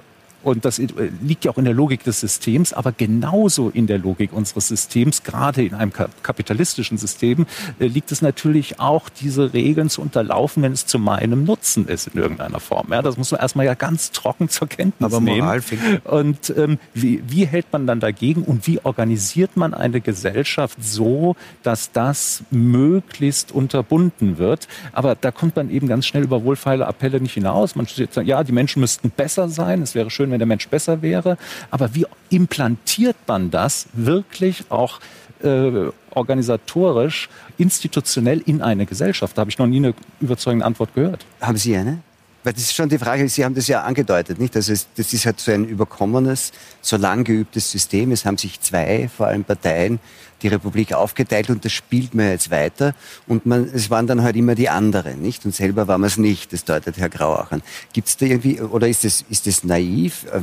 und das liegt ja auch in der Logik des Systems, aber genauso in der Logik unseres Systems, gerade in einem kapitalistischen System, äh, liegt es natürlich auch, diese Regeln zu unterlaufen, wenn es zu meinem Nutzen ist in irgendeiner Form. Ja, das muss man erstmal ja ganz trocken zur Kenntnis aber nehmen. Moral und ähm, wie, wie hält man dann dagegen und wie organisiert man eine Gesellschaft so, dass das möglichst unterbunden wird? Aber da kommt man eben ganz schnell über wohlfeile Appelle nicht hinaus. Man steht, ja, die Menschen müssten besser sein. Es wäre schön, schön, wenn der Mensch besser wäre. Aber wie implantiert man das wirklich auch äh, organisatorisch, institutionell in eine Gesellschaft? Da habe ich noch nie eine überzeugende Antwort gehört. Haben Sie eine? Weil das ist schon die Frage, Sie haben das ja angedeutet, nicht? Also das ist halt so ein überkommenes, so lang geübtes System. Es haben sich zwei, vor allem Parteien, die Republik aufgeteilt und das spielt man jetzt weiter. Und man, es waren dann halt immer die anderen, nicht? Und selber war man es nicht, das deutet Herr Grau auch an. Gibt es da irgendwie, oder ist es ist das naiv, äh,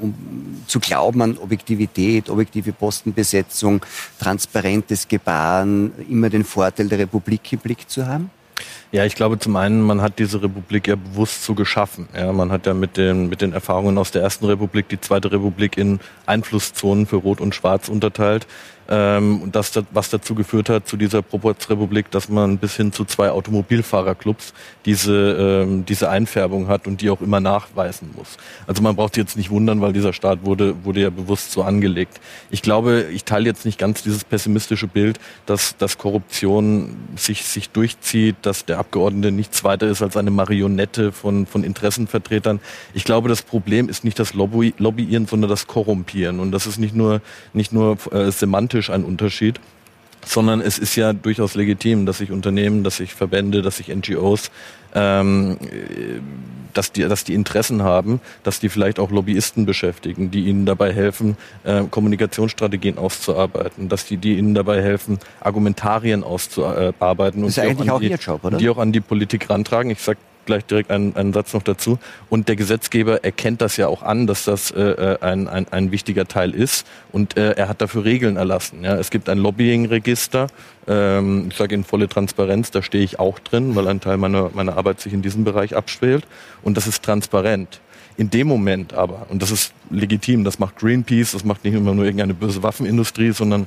um zu glauben an Objektivität, objektive Postenbesetzung, transparentes Gebaren, immer den Vorteil der Republik im Blick zu haben? Ja, ich glaube zum einen, man hat diese Republik ja bewusst so geschaffen. Ja, man hat ja mit den, mit den Erfahrungen aus der ersten Republik die zweite Republik in Einflusszonen für Rot und Schwarz unterteilt ähm, und das, was dazu geführt hat, zu dieser Proportsrepublik, dass man bis hin zu zwei Automobilfahrerclubs diese, ähm, diese Einfärbung hat und die auch immer nachweisen muss. Also man braucht sich jetzt nicht wundern, weil dieser Staat wurde, wurde ja bewusst so angelegt. Ich glaube, ich teile jetzt nicht ganz dieses pessimistische Bild, dass, dass Korruption sich, sich durchzieht, dass der Abgeordnete nichts weiter ist als eine Marionette von, von Interessenvertretern. Ich glaube, das Problem ist nicht das Lobby, Lobbyieren, sondern das Korrumpieren. Und das ist nicht nur, nicht nur äh, semantisch Tisch ein Unterschied, sondern es ist ja durchaus legitim, dass sich Unternehmen, dass sich Verbände, dass sich NGOs, ähm, dass die, dass die Interessen haben, dass die vielleicht auch Lobbyisten beschäftigen, die ihnen dabei helfen, äh, Kommunikationsstrategien auszuarbeiten, dass die, die ihnen dabei helfen, Argumentarien auszuarbeiten und die auch, auch, die, Job, die auch an die Politik rantragen. Ich sag gleich direkt einen, einen Satz noch dazu. Und der Gesetzgeber erkennt das ja auch an, dass das äh, äh, ein, ein, ein wichtiger Teil ist. Und äh, er hat dafür Regeln erlassen. Ja. Es gibt ein Lobbying-Register. Ähm, ich sage in volle Transparenz, da stehe ich auch drin, weil ein Teil meiner, meiner Arbeit sich in diesem Bereich abspielt. Und das ist transparent. In dem Moment aber, und das ist legitim, das macht Greenpeace, das macht nicht immer nur irgendeine böse Waffenindustrie, sondern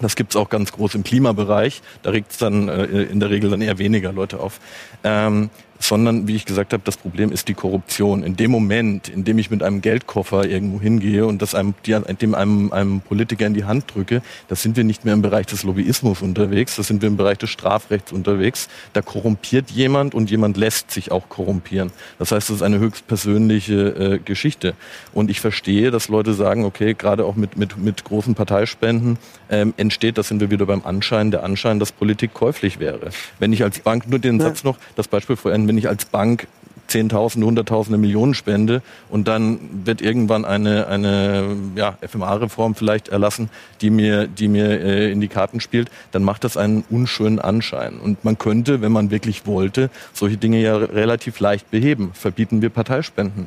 das gibt's auch ganz groß im Klimabereich. Da regt es dann äh, in der Regel dann eher weniger Leute auf. Ähm, sondern, wie ich gesagt habe, das Problem ist die Korruption. In dem Moment, in dem ich mit einem Geldkoffer irgendwo hingehe und das einem, dem einem, einem Politiker in die Hand drücke, da sind wir nicht mehr im Bereich des Lobbyismus unterwegs, da sind wir im Bereich des Strafrechts unterwegs. Da korrumpiert jemand und jemand lässt sich auch korrumpieren. Das heißt, es ist eine höchst persönliche äh, Geschichte. Und ich verstehe, dass Leute sagen, okay, gerade auch mit, mit, mit großen Parteispenden ähm, entsteht, da sind wir wieder beim Anschein, der Anschein, dass Politik käuflich wäre. Wenn ich als Bank, nur den Satz noch, das Beispiel vorhin, wenn ich als Bank Zehntausende, Hunderttausende Millionen spende und dann wird irgendwann eine, eine ja, FMA-Reform vielleicht erlassen, die mir, die mir äh, in die Karten spielt, dann macht das einen unschönen Anschein. Und man könnte, wenn man wirklich wollte, solche Dinge ja relativ leicht beheben. Verbieten wir Parteispenden.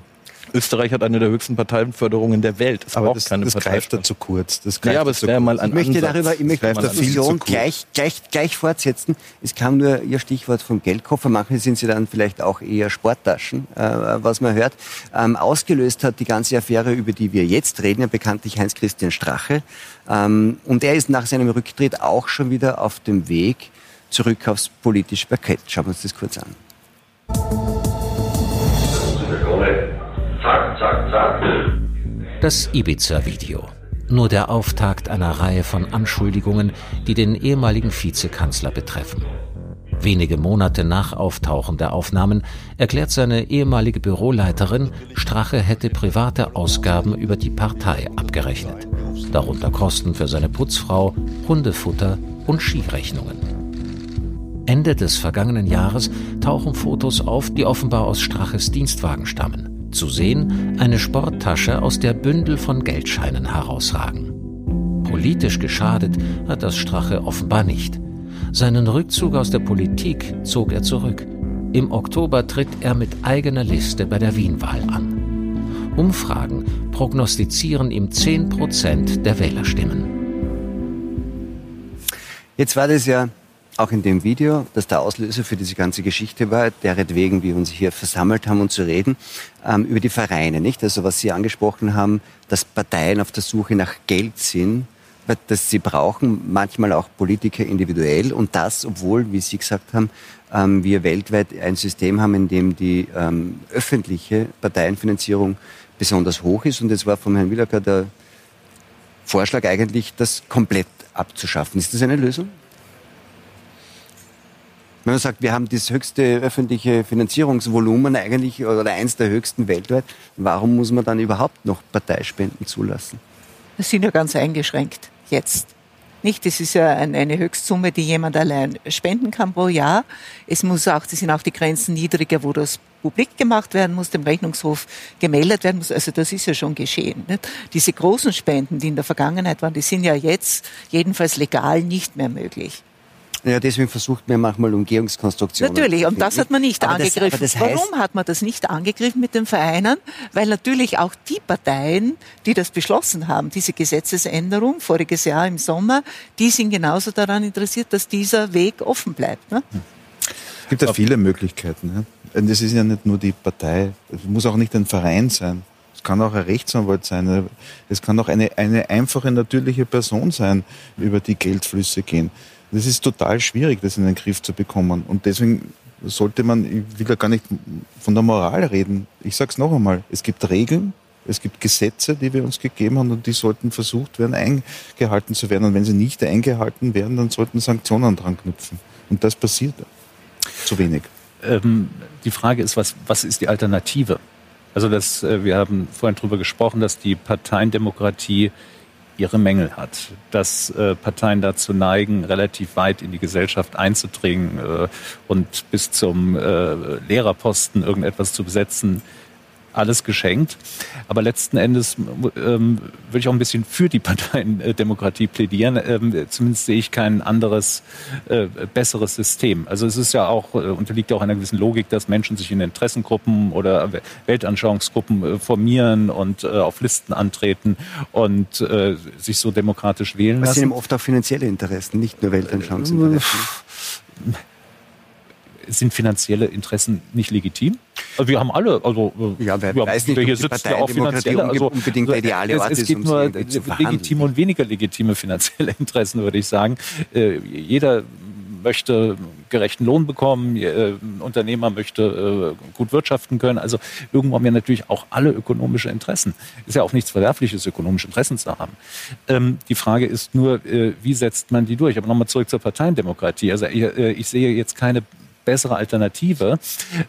Österreich hat eine der höchsten Parteienförderungen der Welt. Es aber braucht das, keine das greift da zu kurz. Das greift ja, aber es wäre mal ein Ich möchte Ansatz. darüber, ich möchte die Diskussion gleich, gleich, gleich fortsetzen. Es kam nur Ihr Stichwort vom Geldkoffer. Manche sind sie dann vielleicht auch eher Sporttaschen, äh, was man hört. Ähm, ausgelöst hat die ganze Affäre, über die wir jetzt reden, ja bekanntlich Heinz-Christian Strache. Ähm, und er ist nach seinem Rücktritt auch schon wieder auf dem Weg zurück aufs politische Parkett. Schauen wir uns das kurz an. Das Ibiza-Video. Nur der Auftakt einer Reihe von Anschuldigungen, die den ehemaligen Vizekanzler betreffen. Wenige Monate nach Auftauchen der Aufnahmen erklärt seine ehemalige Büroleiterin, Strache hätte private Ausgaben über die Partei abgerechnet. Darunter Kosten für seine Putzfrau, Hundefutter und Skirechnungen. Ende des vergangenen Jahres tauchen Fotos auf, die offenbar aus Straches Dienstwagen stammen Zu sehen eine Sporttasche, aus der Bündel von Geldscheinen herausragen. Politisch geschadet hat das Strache offenbar nicht. Seinen Rückzug aus der Politik zog er zurück. Im Oktober tritt er mit eigener Liste bei der Wienwahl an. Umfragen prognostizieren ihm 10 Prozent der Wählerstimmen. Jetzt war das ja auch in dem Video, dass der Auslöser für diese ganze Geschichte war, deretwegen wir uns hier versammelt haben, um zu reden, ähm, über die Vereine, nicht? Also was Sie angesprochen haben, dass Parteien auf der Suche nach Geld sind, dass sie brauchen, manchmal auch Politiker individuell und das, obwohl, wie Sie gesagt haben, ähm, wir weltweit ein System haben, in dem die ähm, öffentliche Parteienfinanzierung besonders hoch ist und es war von Herrn Willacker der Vorschlag eigentlich, das komplett abzuschaffen. Ist das eine Lösung? Wenn man sagt, wir haben das höchste öffentliche Finanzierungsvolumen eigentlich oder eins der höchsten weltweit, warum muss man dann überhaupt noch Parteispenden zulassen? Das sind ja ganz eingeschränkt jetzt. Nicht, das ist ja eine Höchstsumme, die jemand allein spenden kann pro Jahr. Es muss auch, das sind auch die Grenzen niedriger, wo das publik gemacht werden muss, dem Rechnungshof gemeldet werden muss. Also das ist ja schon geschehen. Nicht? Diese großen Spenden, die in der Vergangenheit waren, die sind ja jetzt jedenfalls legal nicht mehr möglich. Ja, deswegen versucht man manchmal Umgehungskonstruktionen. Natürlich, und das hat man nicht aber angegriffen. Das, das heißt Warum hat man das nicht angegriffen mit den Vereinen? Weil natürlich auch die Parteien, die das beschlossen haben, diese Gesetzesänderung voriges Jahr im Sommer, die sind genauso daran interessiert, dass dieser Weg offen bleibt. Ne? Es gibt ja viele Möglichkeiten. Und es ist ja nicht nur die Partei, es muss auch nicht ein Verein sein. Es kann auch ein Rechtsanwalt sein. Es kann auch eine, eine einfache, natürliche Person sein, über die Geldflüsse gehen. Das ist total schwierig, das in den Griff zu bekommen. Und deswegen sollte man, ich will ja gar nicht von der Moral reden. Ich sage es noch einmal, es gibt Regeln, es gibt Gesetze, die wir uns gegeben haben und die sollten versucht werden, eingehalten zu werden. Und wenn sie nicht eingehalten werden, dann sollten Sanktionen dran knüpfen. Und das passiert zu wenig. Ähm, die Frage ist, was, was ist die Alternative? Also das, äh, wir haben vorhin darüber gesprochen, dass die Parteiendemokratie ihre Mängel hat, dass äh, Parteien dazu neigen, relativ weit in die Gesellschaft einzudringen äh, und bis zum äh, Lehrerposten irgendetwas zu besetzen, alles geschenkt. Aber letzten Endes ähm, würde ich auch ein bisschen für die Parteiendemokratie plädieren. Ähm, zumindest sehe ich kein anderes, äh, besseres System. Also es ist ja auch, äh, unterliegt ja auch einer gewissen Logik, dass Menschen sich in Interessengruppen oder Weltanschauungsgruppen äh, formieren und äh, auf Listen antreten und äh, sich so demokratisch wählen lassen. Das sind oft auch finanzielle Interessen, nicht nur Weltanschauungsinteressen. Sind finanzielle Interessen nicht legitim? Also wir haben alle, also ja, wer ja, weiß nicht, hier sitzt ja auch finanzielle, also unbedingt der ideale Ort es, es gibt nur legitime und weniger legitime finanzielle Interessen, würde ich sagen. Äh, jeder möchte gerechten Lohn bekommen, äh, ein Unternehmer möchte äh, gut wirtschaften können. Also irgendwo haben wir natürlich auch alle ökonomische Interessen. Ist ja auch nichts Verwerfliches, ökonomische Interessen zu haben. Ähm, die Frage ist nur, äh, wie setzt man die durch? Aber nochmal zurück zur Parteiendemokratie. Also ich, äh, ich sehe jetzt keine bessere Alternative.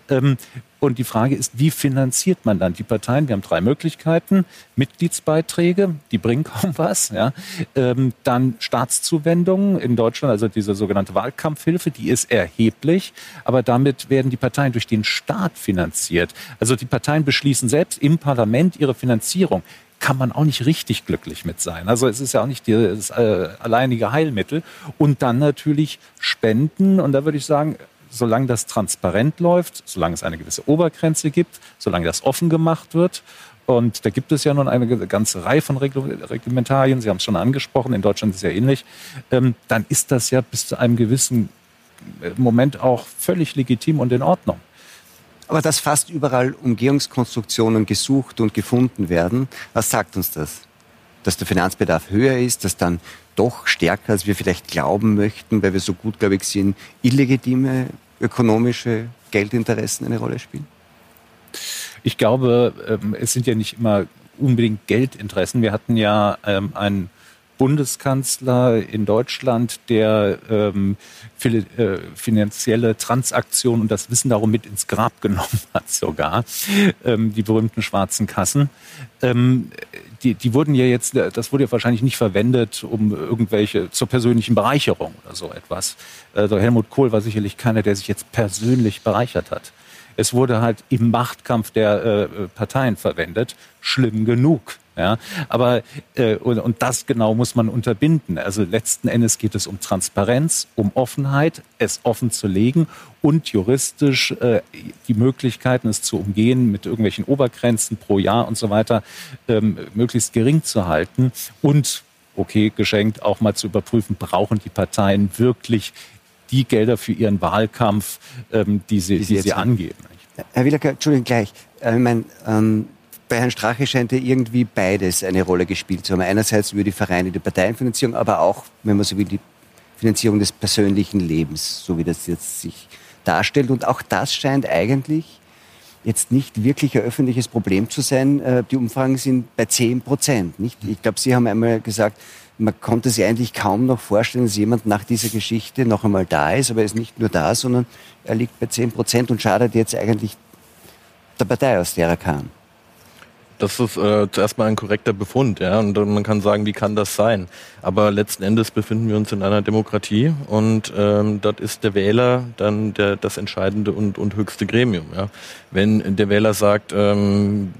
Ähm, und die Frage ist, wie finanziert man dann die Parteien? Wir haben drei Möglichkeiten. Mitgliedsbeiträge, die bringen kaum was. Ja. Ähm, dann Staatszuwendungen in Deutschland, also diese sogenannte Wahlkampfhilfe, die ist erheblich. Aber damit werden die Parteien durch den Staat finanziert. Also die Parteien beschließen selbst im Parlament ihre Finanzierung kann man auch nicht richtig glücklich mit sein. Also es ist ja auch nicht das äh, alleinige Heilmittel. Und dann natürlich Spenden. Und da würde ich sagen, solange das transparent läuft, solange es eine gewisse Obergrenze gibt, solange das offen gemacht wird. Und da gibt es ja nun eine ganze Reihe von Reglementarien. Sie haben es schon angesprochen, in Deutschland ist es ja ähnlich. Ähm, dann ist das ja bis zu einem gewissen äh, Moment auch völlig legitim und in Ordnung. Aber dass fast überall Umgehungskonstruktionen gesucht und gefunden werden, was sagt uns das? Dass der Finanzbedarf höher ist, dass dann doch stärker, als wir vielleicht glauben möchten, weil wir so gut, glaube ich, sind, illegitime ökonomische Geldinteressen eine Rolle spielen? Ich glaube, ähm, es sind ja nicht immer unbedingt Geldinteressen. Wir hatten ja ähm, einen Bundeskanzler in Deutschland, der ähm, viele, äh, finanzielle Transaktionen und das Wissen darum mit ins Grab genommen hat sogar, ähm, die berühmten schwarzen Kassen. Ähm, die, die wurden ja jetzt, das wurde ja wahrscheinlich nicht verwendet, um irgendwelche zur persönlichen Bereicherung oder so etwas. Also Helmut Kohl war sicherlich keiner, der sich jetzt persönlich bereichert hat. Es wurde halt im Machtkampf der äh, Parteien verwendet. Schlimm genug. Ja, aber äh, und, und das genau muss man unterbinden. Also letzten Endes geht es um Transparenz, um Offenheit, es offen zu legen und juristisch äh, die Möglichkeiten, es zu umgehen, mit irgendwelchen Obergrenzen pro Jahr und so weiter, ähm, möglichst gering zu halten und okay, geschenkt auch mal zu überprüfen, brauchen die Parteien wirklich die Gelder für ihren Wahlkampf, ähm, die sie, die sie, die sie angeben. Herr Willacker, Entschuldigung gleich. Äh, ich meine, ähm, bei Herrn Strache scheint ja irgendwie beides eine Rolle gespielt zu haben. Einerseits über die Vereine, die Parteienfinanzierung, aber auch, wenn man so will, die Finanzierung des persönlichen Lebens, so wie das jetzt sich darstellt. Und auch das scheint eigentlich jetzt nicht wirklich ein öffentliches Problem zu sein. Äh, die Umfragen sind bei 10 Prozent. Nicht? Ich glaube, Sie haben einmal gesagt, man konnte sich eigentlich kaum noch vorstellen, dass jemand nach dieser Geschichte noch einmal da ist. Aber er ist nicht nur da, sondern er liegt bei 10 Prozent und schadet jetzt eigentlich der Partei, aus der er kam. Das ist äh, zuerst mal ein korrekter Befund, ja. Und man kann sagen, wie kann das sein? Aber letzten Endes befinden wir uns in einer Demokratie und ähm, dort ist der Wähler dann der, das entscheidende und, und höchste Gremium. Ja. Wenn der Wähler sagt, ähm,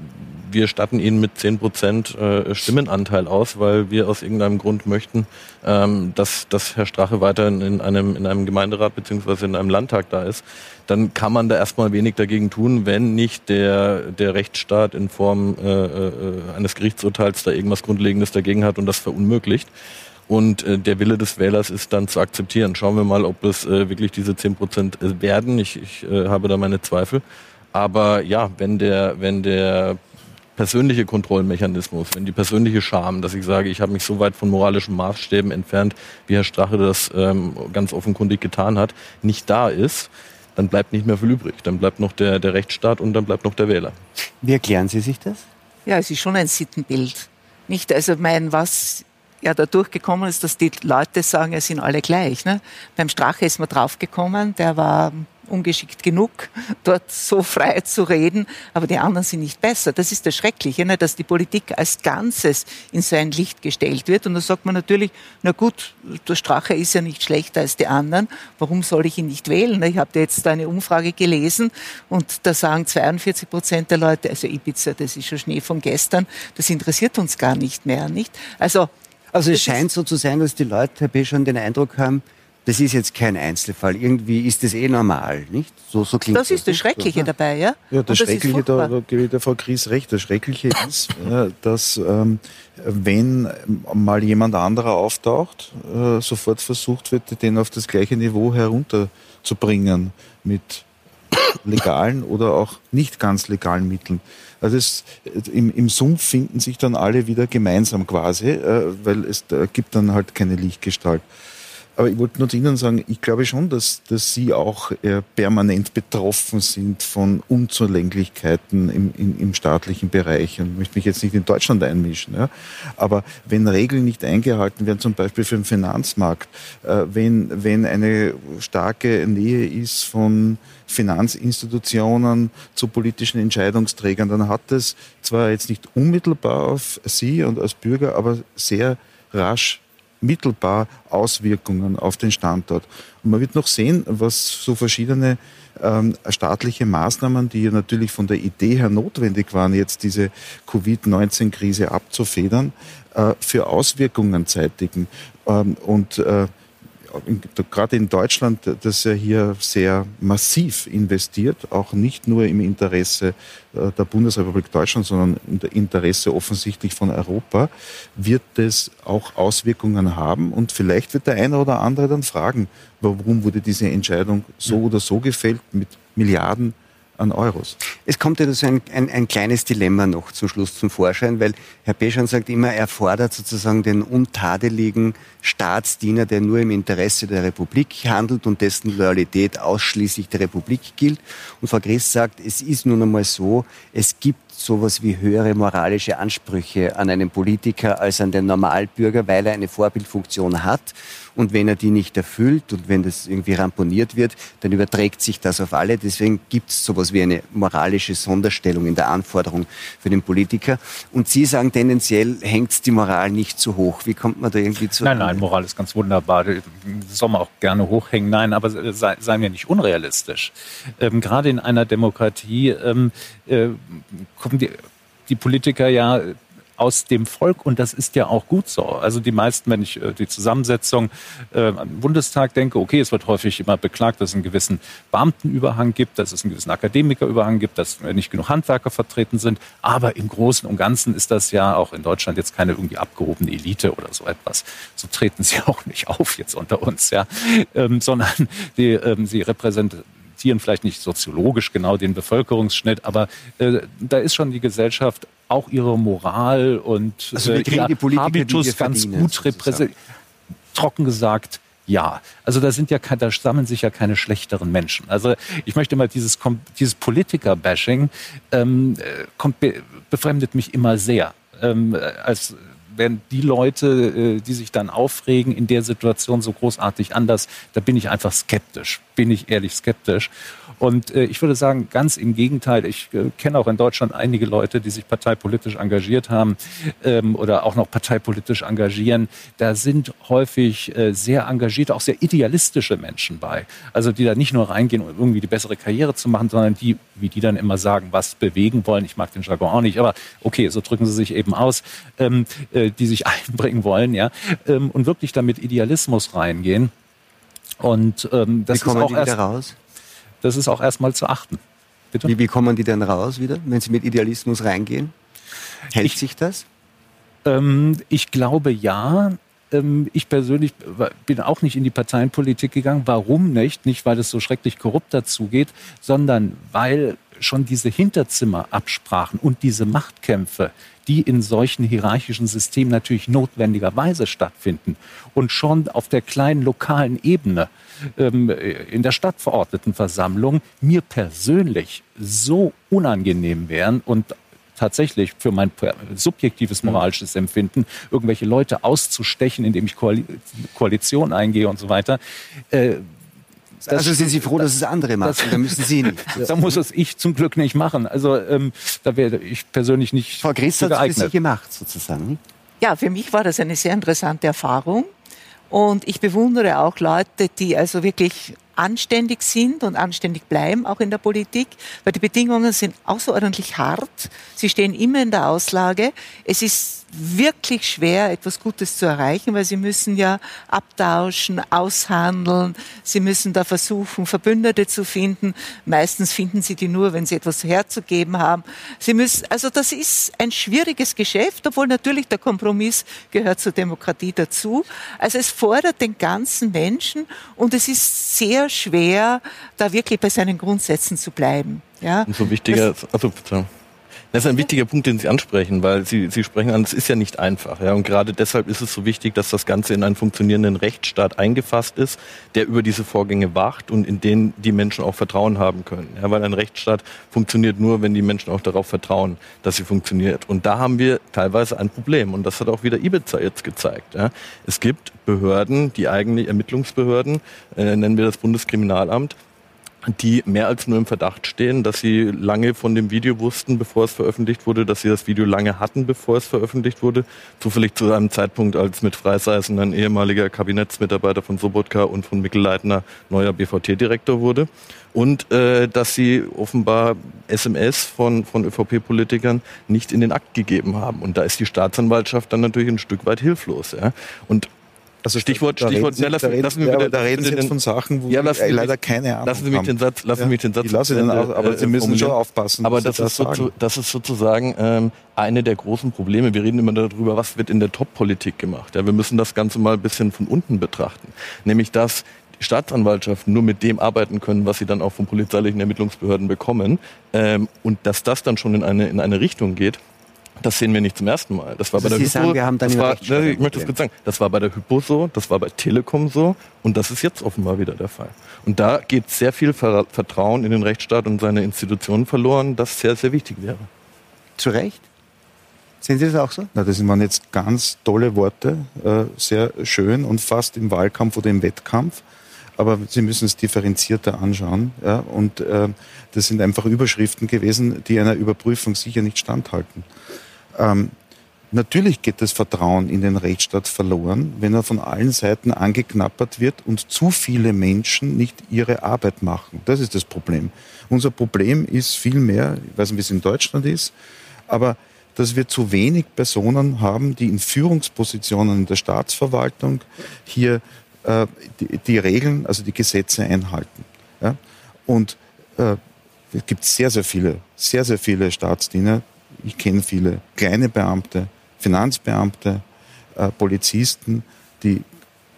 wir statten ihnen mit 10 Prozent äh, Stimmenanteil aus, weil wir aus irgendeinem Grund möchten, ähm, dass, dass Herr Strache weiterhin in einem, in einem Gemeinderat beziehungsweise in einem Landtag da ist, dann kann man da erstmal wenig dagegen tun, wenn nicht der, der Rechtsstaat in Form äh, äh, eines Gerichtsurteils da irgendwas Grundlegendes dagegen hat und das verunmöglicht. Und äh, der Wille des Wählers ist dann zu akzeptieren. Schauen wir mal, ob es äh, wirklich diese 10 Prozent äh, werden. Ich, ich äh, habe da meine Zweifel. Aber ja, wenn der, wenn der persönliche Kontrollmechanismus, wenn die persönliche Scham, dass ich sage, ich habe mich so weit von moralischen Maßstäben entfernt, wie Herr Strache das ähm, ganz offenkundig getan hat, nicht da ist, dann bleibt nicht mehr viel übrig. Dann bleibt noch der, der Rechtsstaat und dann bleibt noch der Wähler. Wie erklären Sie sich das? Ja, es ist schon ein Sittenbild. Nicht, also mein, was ja da durchgekommen ist, dass die Leute sagen, es sind alle gleich. Ne? Beim Strache ist man draufgekommen, der war ungeschickt genug, dort so frei zu reden, aber die anderen sind nicht besser. Das ist das Schreckliche, ne, dass die Politik als Ganzes in so ein Licht gestellt wird. Und da sagt man natürlich, na gut, der Strache ist ja nicht schlechter als die anderen, warum soll ich ihn nicht wählen? Ich habe jetzt eine Umfrage gelesen und da sagen 42 Prozent der Leute, also Ibiza, das ist schon Schnee von gestern, das interessiert uns gar nicht mehr, nicht? Also, also es scheint so zu sein, dass die Leute, Herr B., schon den Eindruck haben, das ist jetzt kein Einzelfall. Irgendwie ist das eh normal, nicht? So, so klingt das. Das ist das Schreckliche ja. dabei, ja? Ja, das, das Schreckliche, da, da gebe ich der Frau Gries recht. Das Schreckliche ist, ja, dass ähm, wenn mal jemand anderer auftaucht, äh, sofort versucht wird, den auf das gleiche Niveau herunterzubringen mit legalen oder auch nicht ganz legalen Mitteln. Also es, im, im Sumpf finden sich dann alle wieder gemeinsam quasi, äh, weil es da gibt dann halt keine Lichtgestalt. Aber ich wollte nur zu Ihnen sagen, ich glaube schon, dass, dass Sie auch äh, permanent betroffen sind von Unzulänglichkeiten im, im, im staatlichen Bereich. Ich möchte mich jetzt nicht in Deutschland einmischen. Ja. Aber wenn Regeln nicht eingehalten werden, zum Beispiel für den Finanzmarkt, äh, wenn, wenn eine starke Nähe ist von Finanzinstitutionen zu politischen Entscheidungsträgern, dann hat das zwar jetzt nicht unmittelbar auf Sie und als Bürger, aber sehr rasch mittelbar Auswirkungen auf den Standort. Und man wird noch sehen, was so verschiedene ähm, staatliche Maßnahmen, die ja natürlich von der Idee her notwendig waren, jetzt diese Covid-19-Krise abzufedern, äh, für Auswirkungen zeitigen. Ähm, und äh, gerade in Deutschland, das ja hier sehr massiv investiert, auch nicht nur im Interesse äh, der Bundesrepublik Deutschland, sondern im Interesse offensichtlich von Europa, wird es auch Auswirkungen haben. Und vielleicht wird der eine oder andere dann fragen, warum wurde diese Entscheidung so oder so gefällt mit Milliarden an Euros. Es kommt ja so ein, ein, ein, kleines Dilemma noch zum Schluss zum Vorschein, weil Herr Peschan sagt immer, er fordert sozusagen den untadeligen Staatsdiener, der nur im Interesse der Republik handelt und dessen Loyalität ausschließlich der Republik gilt. Und Frau Christ sagt, es ist nun einmal so, es gibt sowas wie höhere moralische Ansprüche an einen Politiker als an den Normalbürger, weil er eine Vorbildfunktion hat. Und wenn er die nicht erfüllt und wenn das irgendwie ramponiert wird, dann überträgt sich das auf alle. Deswegen gibt es sowas wie eine moralische Sonderstellung in der Anforderung für den Politiker. Und Sie sagen, tendenziell hängt die Moral nicht zu hoch. Wie kommt man da irgendwie zu? Nein, nein, Moral ist ganz wunderbar. Das soll man auch gerne hochhängen. Nein, aber sei, seien wir nicht unrealistisch. Ähm, gerade in einer Demokratie ähm, äh, kommen die, die Politiker ja aus dem Volk und das ist ja auch gut so. Also die meisten, wenn ich äh, die Zusammensetzung äh, am Bundestag denke, okay, es wird häufig immer beklagt, dass es einen gewissen Beamtenüberhang gibt, dass es einen gewissen Akademikerüberhang gibt, dass nicht genug Handwerker vertreten sind. Aber im Großen und Ganzen ist das ja auch in Deutschland jetzt keine irgendwie abgehobene Elite oder so etwas. So treten sie auch nicht auf jetzt unter uns, ja, ähm, sondern die, ähm, sie repräsentieren vielleicht nicht soziologisch genau den Bevölkerungsschnitt, aber äh, da ist schon die Gesellschaft auch ihre Moral und also äh, ihr die Politiker, Habitus die ganz gut repräsentiert. Trocken gesagt, ja. Also da sind ja da sammeln sich ja keine schlechteren Menschen. Also ich möchte mal dieses dieses Politiker-Bashing ähm, äh, kommt, befremdet mich immer sehr. Ähm, als wenn die Leute, äh, die sich dann aufregen, in der Situation so großartig anders, da bin ich einfach skeptisch, bin ich ehrlich skeptisch. Und äh, ich würde sagen, ganz im Gegenteil, ich äh, kenne auch in Deutschland einige Leute, die sich parteipolitisch engagiert haben ähm, oder auch noch parteipolitisch engagieren. Da sind häufig äh, sehr engagierte, auch sehr idealistische Menschen bei. Also die da nicht nur reingehen, um irgendwie die bessere Karriere zu machen, sondern die, wie die dann immer sagen, was bewegen wollen. Ich mag den Jargon auch nicht, aber okay, so drücken sie sich eben aus, ähm, äh, die sich einbringen wollen, ja, ähm, und wirklich damit Idealismus reingehen. Und ähm, das Wie kommen ist auch die erst, wieder raus? Das ist auch erstmal zu achten. Bitte? Wie, wie kommen die denn raus wieder, wenn sie mit Idealismus reingehen? Hält ich, sich das? Ähm, ich glaube ja. Ähm, ich persönlich bin auch nicht in die Parteienpolitik gegangen. Warum nicht? Nicht, weil es so schrecklich korrupt dazugeht, sondern weil schon diese Hinterzimmerabsprachen und diese Machtkämpfe, die in solchen hierarchischen Systemen natürlich notwendigerweise stattfinden und schon auf der kleinen lokalen Ebene ähm, in der Stadtverordnetenversammlung mir persönlich so unangenehm wären und tatsächlich für mein subjektives mhm. moralisches Empfinden, irgendwelche Leute auszustechen, indem ich Koalition eingehe und so weiter. Äh, das, also sind Sie froh, dass es andere machen? Da müssen Sie nicht. da muss es ich zum Glück nicht machen. Also ähm, da wäre ich persönlich nicht Frau Christ hat es für Sie gemacht, sozusagen. Ja, für mich war das eine sehr interessante Erfahrung. Und ich bewundere auch Leute, die also wirklich anständig sind und anständig bleiben, auch in der Politik, weil die Bedingungen sind außerordentlich hart. Sie stehen immer in der Auslage. Es ist wirklich schwer, etwas Gutes zu erreichen, weil sie müssen ja abtauschen, aushandeln, sie müssen da versuchen, Verbündete zu finden. Meistens finden sie die nur, wenn sie etwas herzugeben haben. Sie müssen, also das ist ein schwieriges Geschäft, obwohl natürlich der Kompromiss gehört zur Demokratie dazu. Also es fordert den ganzen Menschen und es ist sehr schwer, da wirklich bei seinen Grundsätzen zu bleiben. Ja? Umso wichtiger, also, das ist ein wichtiger Punkt, den Sie ansprechen, weil Sie, Sie sprechen an, es ist ja nicht einfach. Ja, und gerade deshalb ist es so wichtig, dass das Ganze in einen funktionierenden Rechtsstaat eingefasst ist, der über diese Vorgänge wacht und in den die Menschen auch Vertrauen haben können. Ja, weil ein Rechtsstaat funktioniert nur, wenn die Menschen auch darauf vertrauen, dass sie funktioniert. Und da haben wir teilweise ein Problem. Und das hat auch wieder Ibiza jetzt gezeigt. Ja. Es gibt Behörden, die eigene Ermittlungsbehörden, äh, nennen wir das Bundeskriminalamt, die mehr als nur im Verdacht stehen, dass sie lange von dem Video wussten, bevor es veröffentlicht wurde, dass sie das Video lange hatten, bevor es veröffentlicht wurde. Zufällig zu einem Zeitpunkt, als mit Freiseisen ein ehemaliger Kabinettsmitarbeiter von Sobotka und von Mikkel Leitner neuer BVT-Direktor wurde. Und äh, dass sie offenbar SMS von, von ÖVP-Politikern nicht in den Akt gegeben haben. Und da ist die Staatsanwaltschaft dann natürlich ein Stück weit hilflos. Ja? Und also Stichwort, da Stichwort, reden, lassen, lassen wir da reden Sie jetzt von Sachen, wo ja, lassen wir leider keine Ahnung Lassen Sie mich den Satz, lassen ja, mich den Satz. Ich lasse den auch, aber äh, Sie müssen schon aufpassen. Aber das, das, ist so, das ist sozusagen ähm, eine der großen Probleme. Wir reden immer darüber, was wird in der Top-Politik gemacht. Ja, wir müssen das Ganze mal ein bisschen von unten betrachten. Nämlich, dass die Staatsanwaltschaften nur mit dem arbeiten können, was sie dann auch von polizeilichen Ermittlungsbehörden bekommen. Ähm, und dass das dann schon in eine, in eine Richtung geht, das sehen wir nicht zum ersten Mal. Das war also bei der Sie Hypo, sagen, wir haben dann das war, ne, ich möchte das kurz sagen, das war bei der Hypo so, das war bei Telekom so und das ist jetzt offenbar wieder der Fall. Und da geht sehr viel Vertrauen in den Rechtsstaat und seine Institutionen verloren, das sehr, sehr wichtig wäre. Zu Recht? Sehen Sie das auch so? Na, das waren jetzt ganz tolle Worte, äh, sehr schön und fast im Wahlkampf oder im Wettkampf. Aber Sie müssen es differenzierter anschauen. Ja? Und äh, das sind einfach Überschriften gewesen, die einer Überprüfung sicher nicht standhalten. Ähm, Natürlich geht das Vertrauen in den Rechtsstaat verloren, wenn er von allen Seiten angeknappert wird und zu viele Menschen nicht ihre Arbeit machen. Das ist das Problem. Unser Problem ist vielmehr, ich weiß nicht, wie es in Deutschland ist, aber dass wir zu wenig Personen haben, die in Führungspositionen in der Staatsverwaltung hier äh, die, die, Regeln, also die Gesetze einhalten. Ja? Und äh, es gibt sehr, sehr viele, sehr, sehr viele Staatsdiener. Ich kenne viele kleine Beamte, Finanzbeamte, äh, Polizisten, die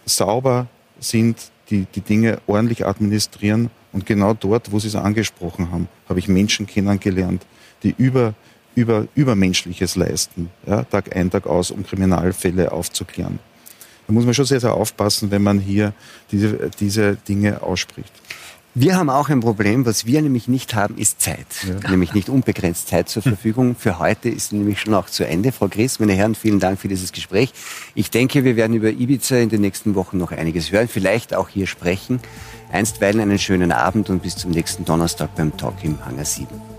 sauber sind, die die Dinge ordentlich administrieren. Und genau dort, wo Sie es angesprochen haben, habe ich Menschen kennengelernt, die über, über, Übermenschliches leisten, ja, Tag ein, Tag aus, um Kriminalfälle aufzuklären. Da muss man schon sehr, sehr aufpassen, wenn man hier diese, diese Dinge ausspricht. Wir haben auch ein Problem, was wir nämlich nicht haben, ist Zeit. Ja. Nämlich nicht unbegrenzt Zeit zur Verfügung. Für heute ist nämlich schon auch zu Ende. Frau Chris, meine Herren, vielen Dank für dieses Gespräch. Ich denke, wir werden über Ibiza in den nächsten Wochen noch einiges hören, vielleicht auch hier sprechen. Einstweilen einen schönen Abend und bis zum nächsten Donnerstag beim Talk im Hangar 7.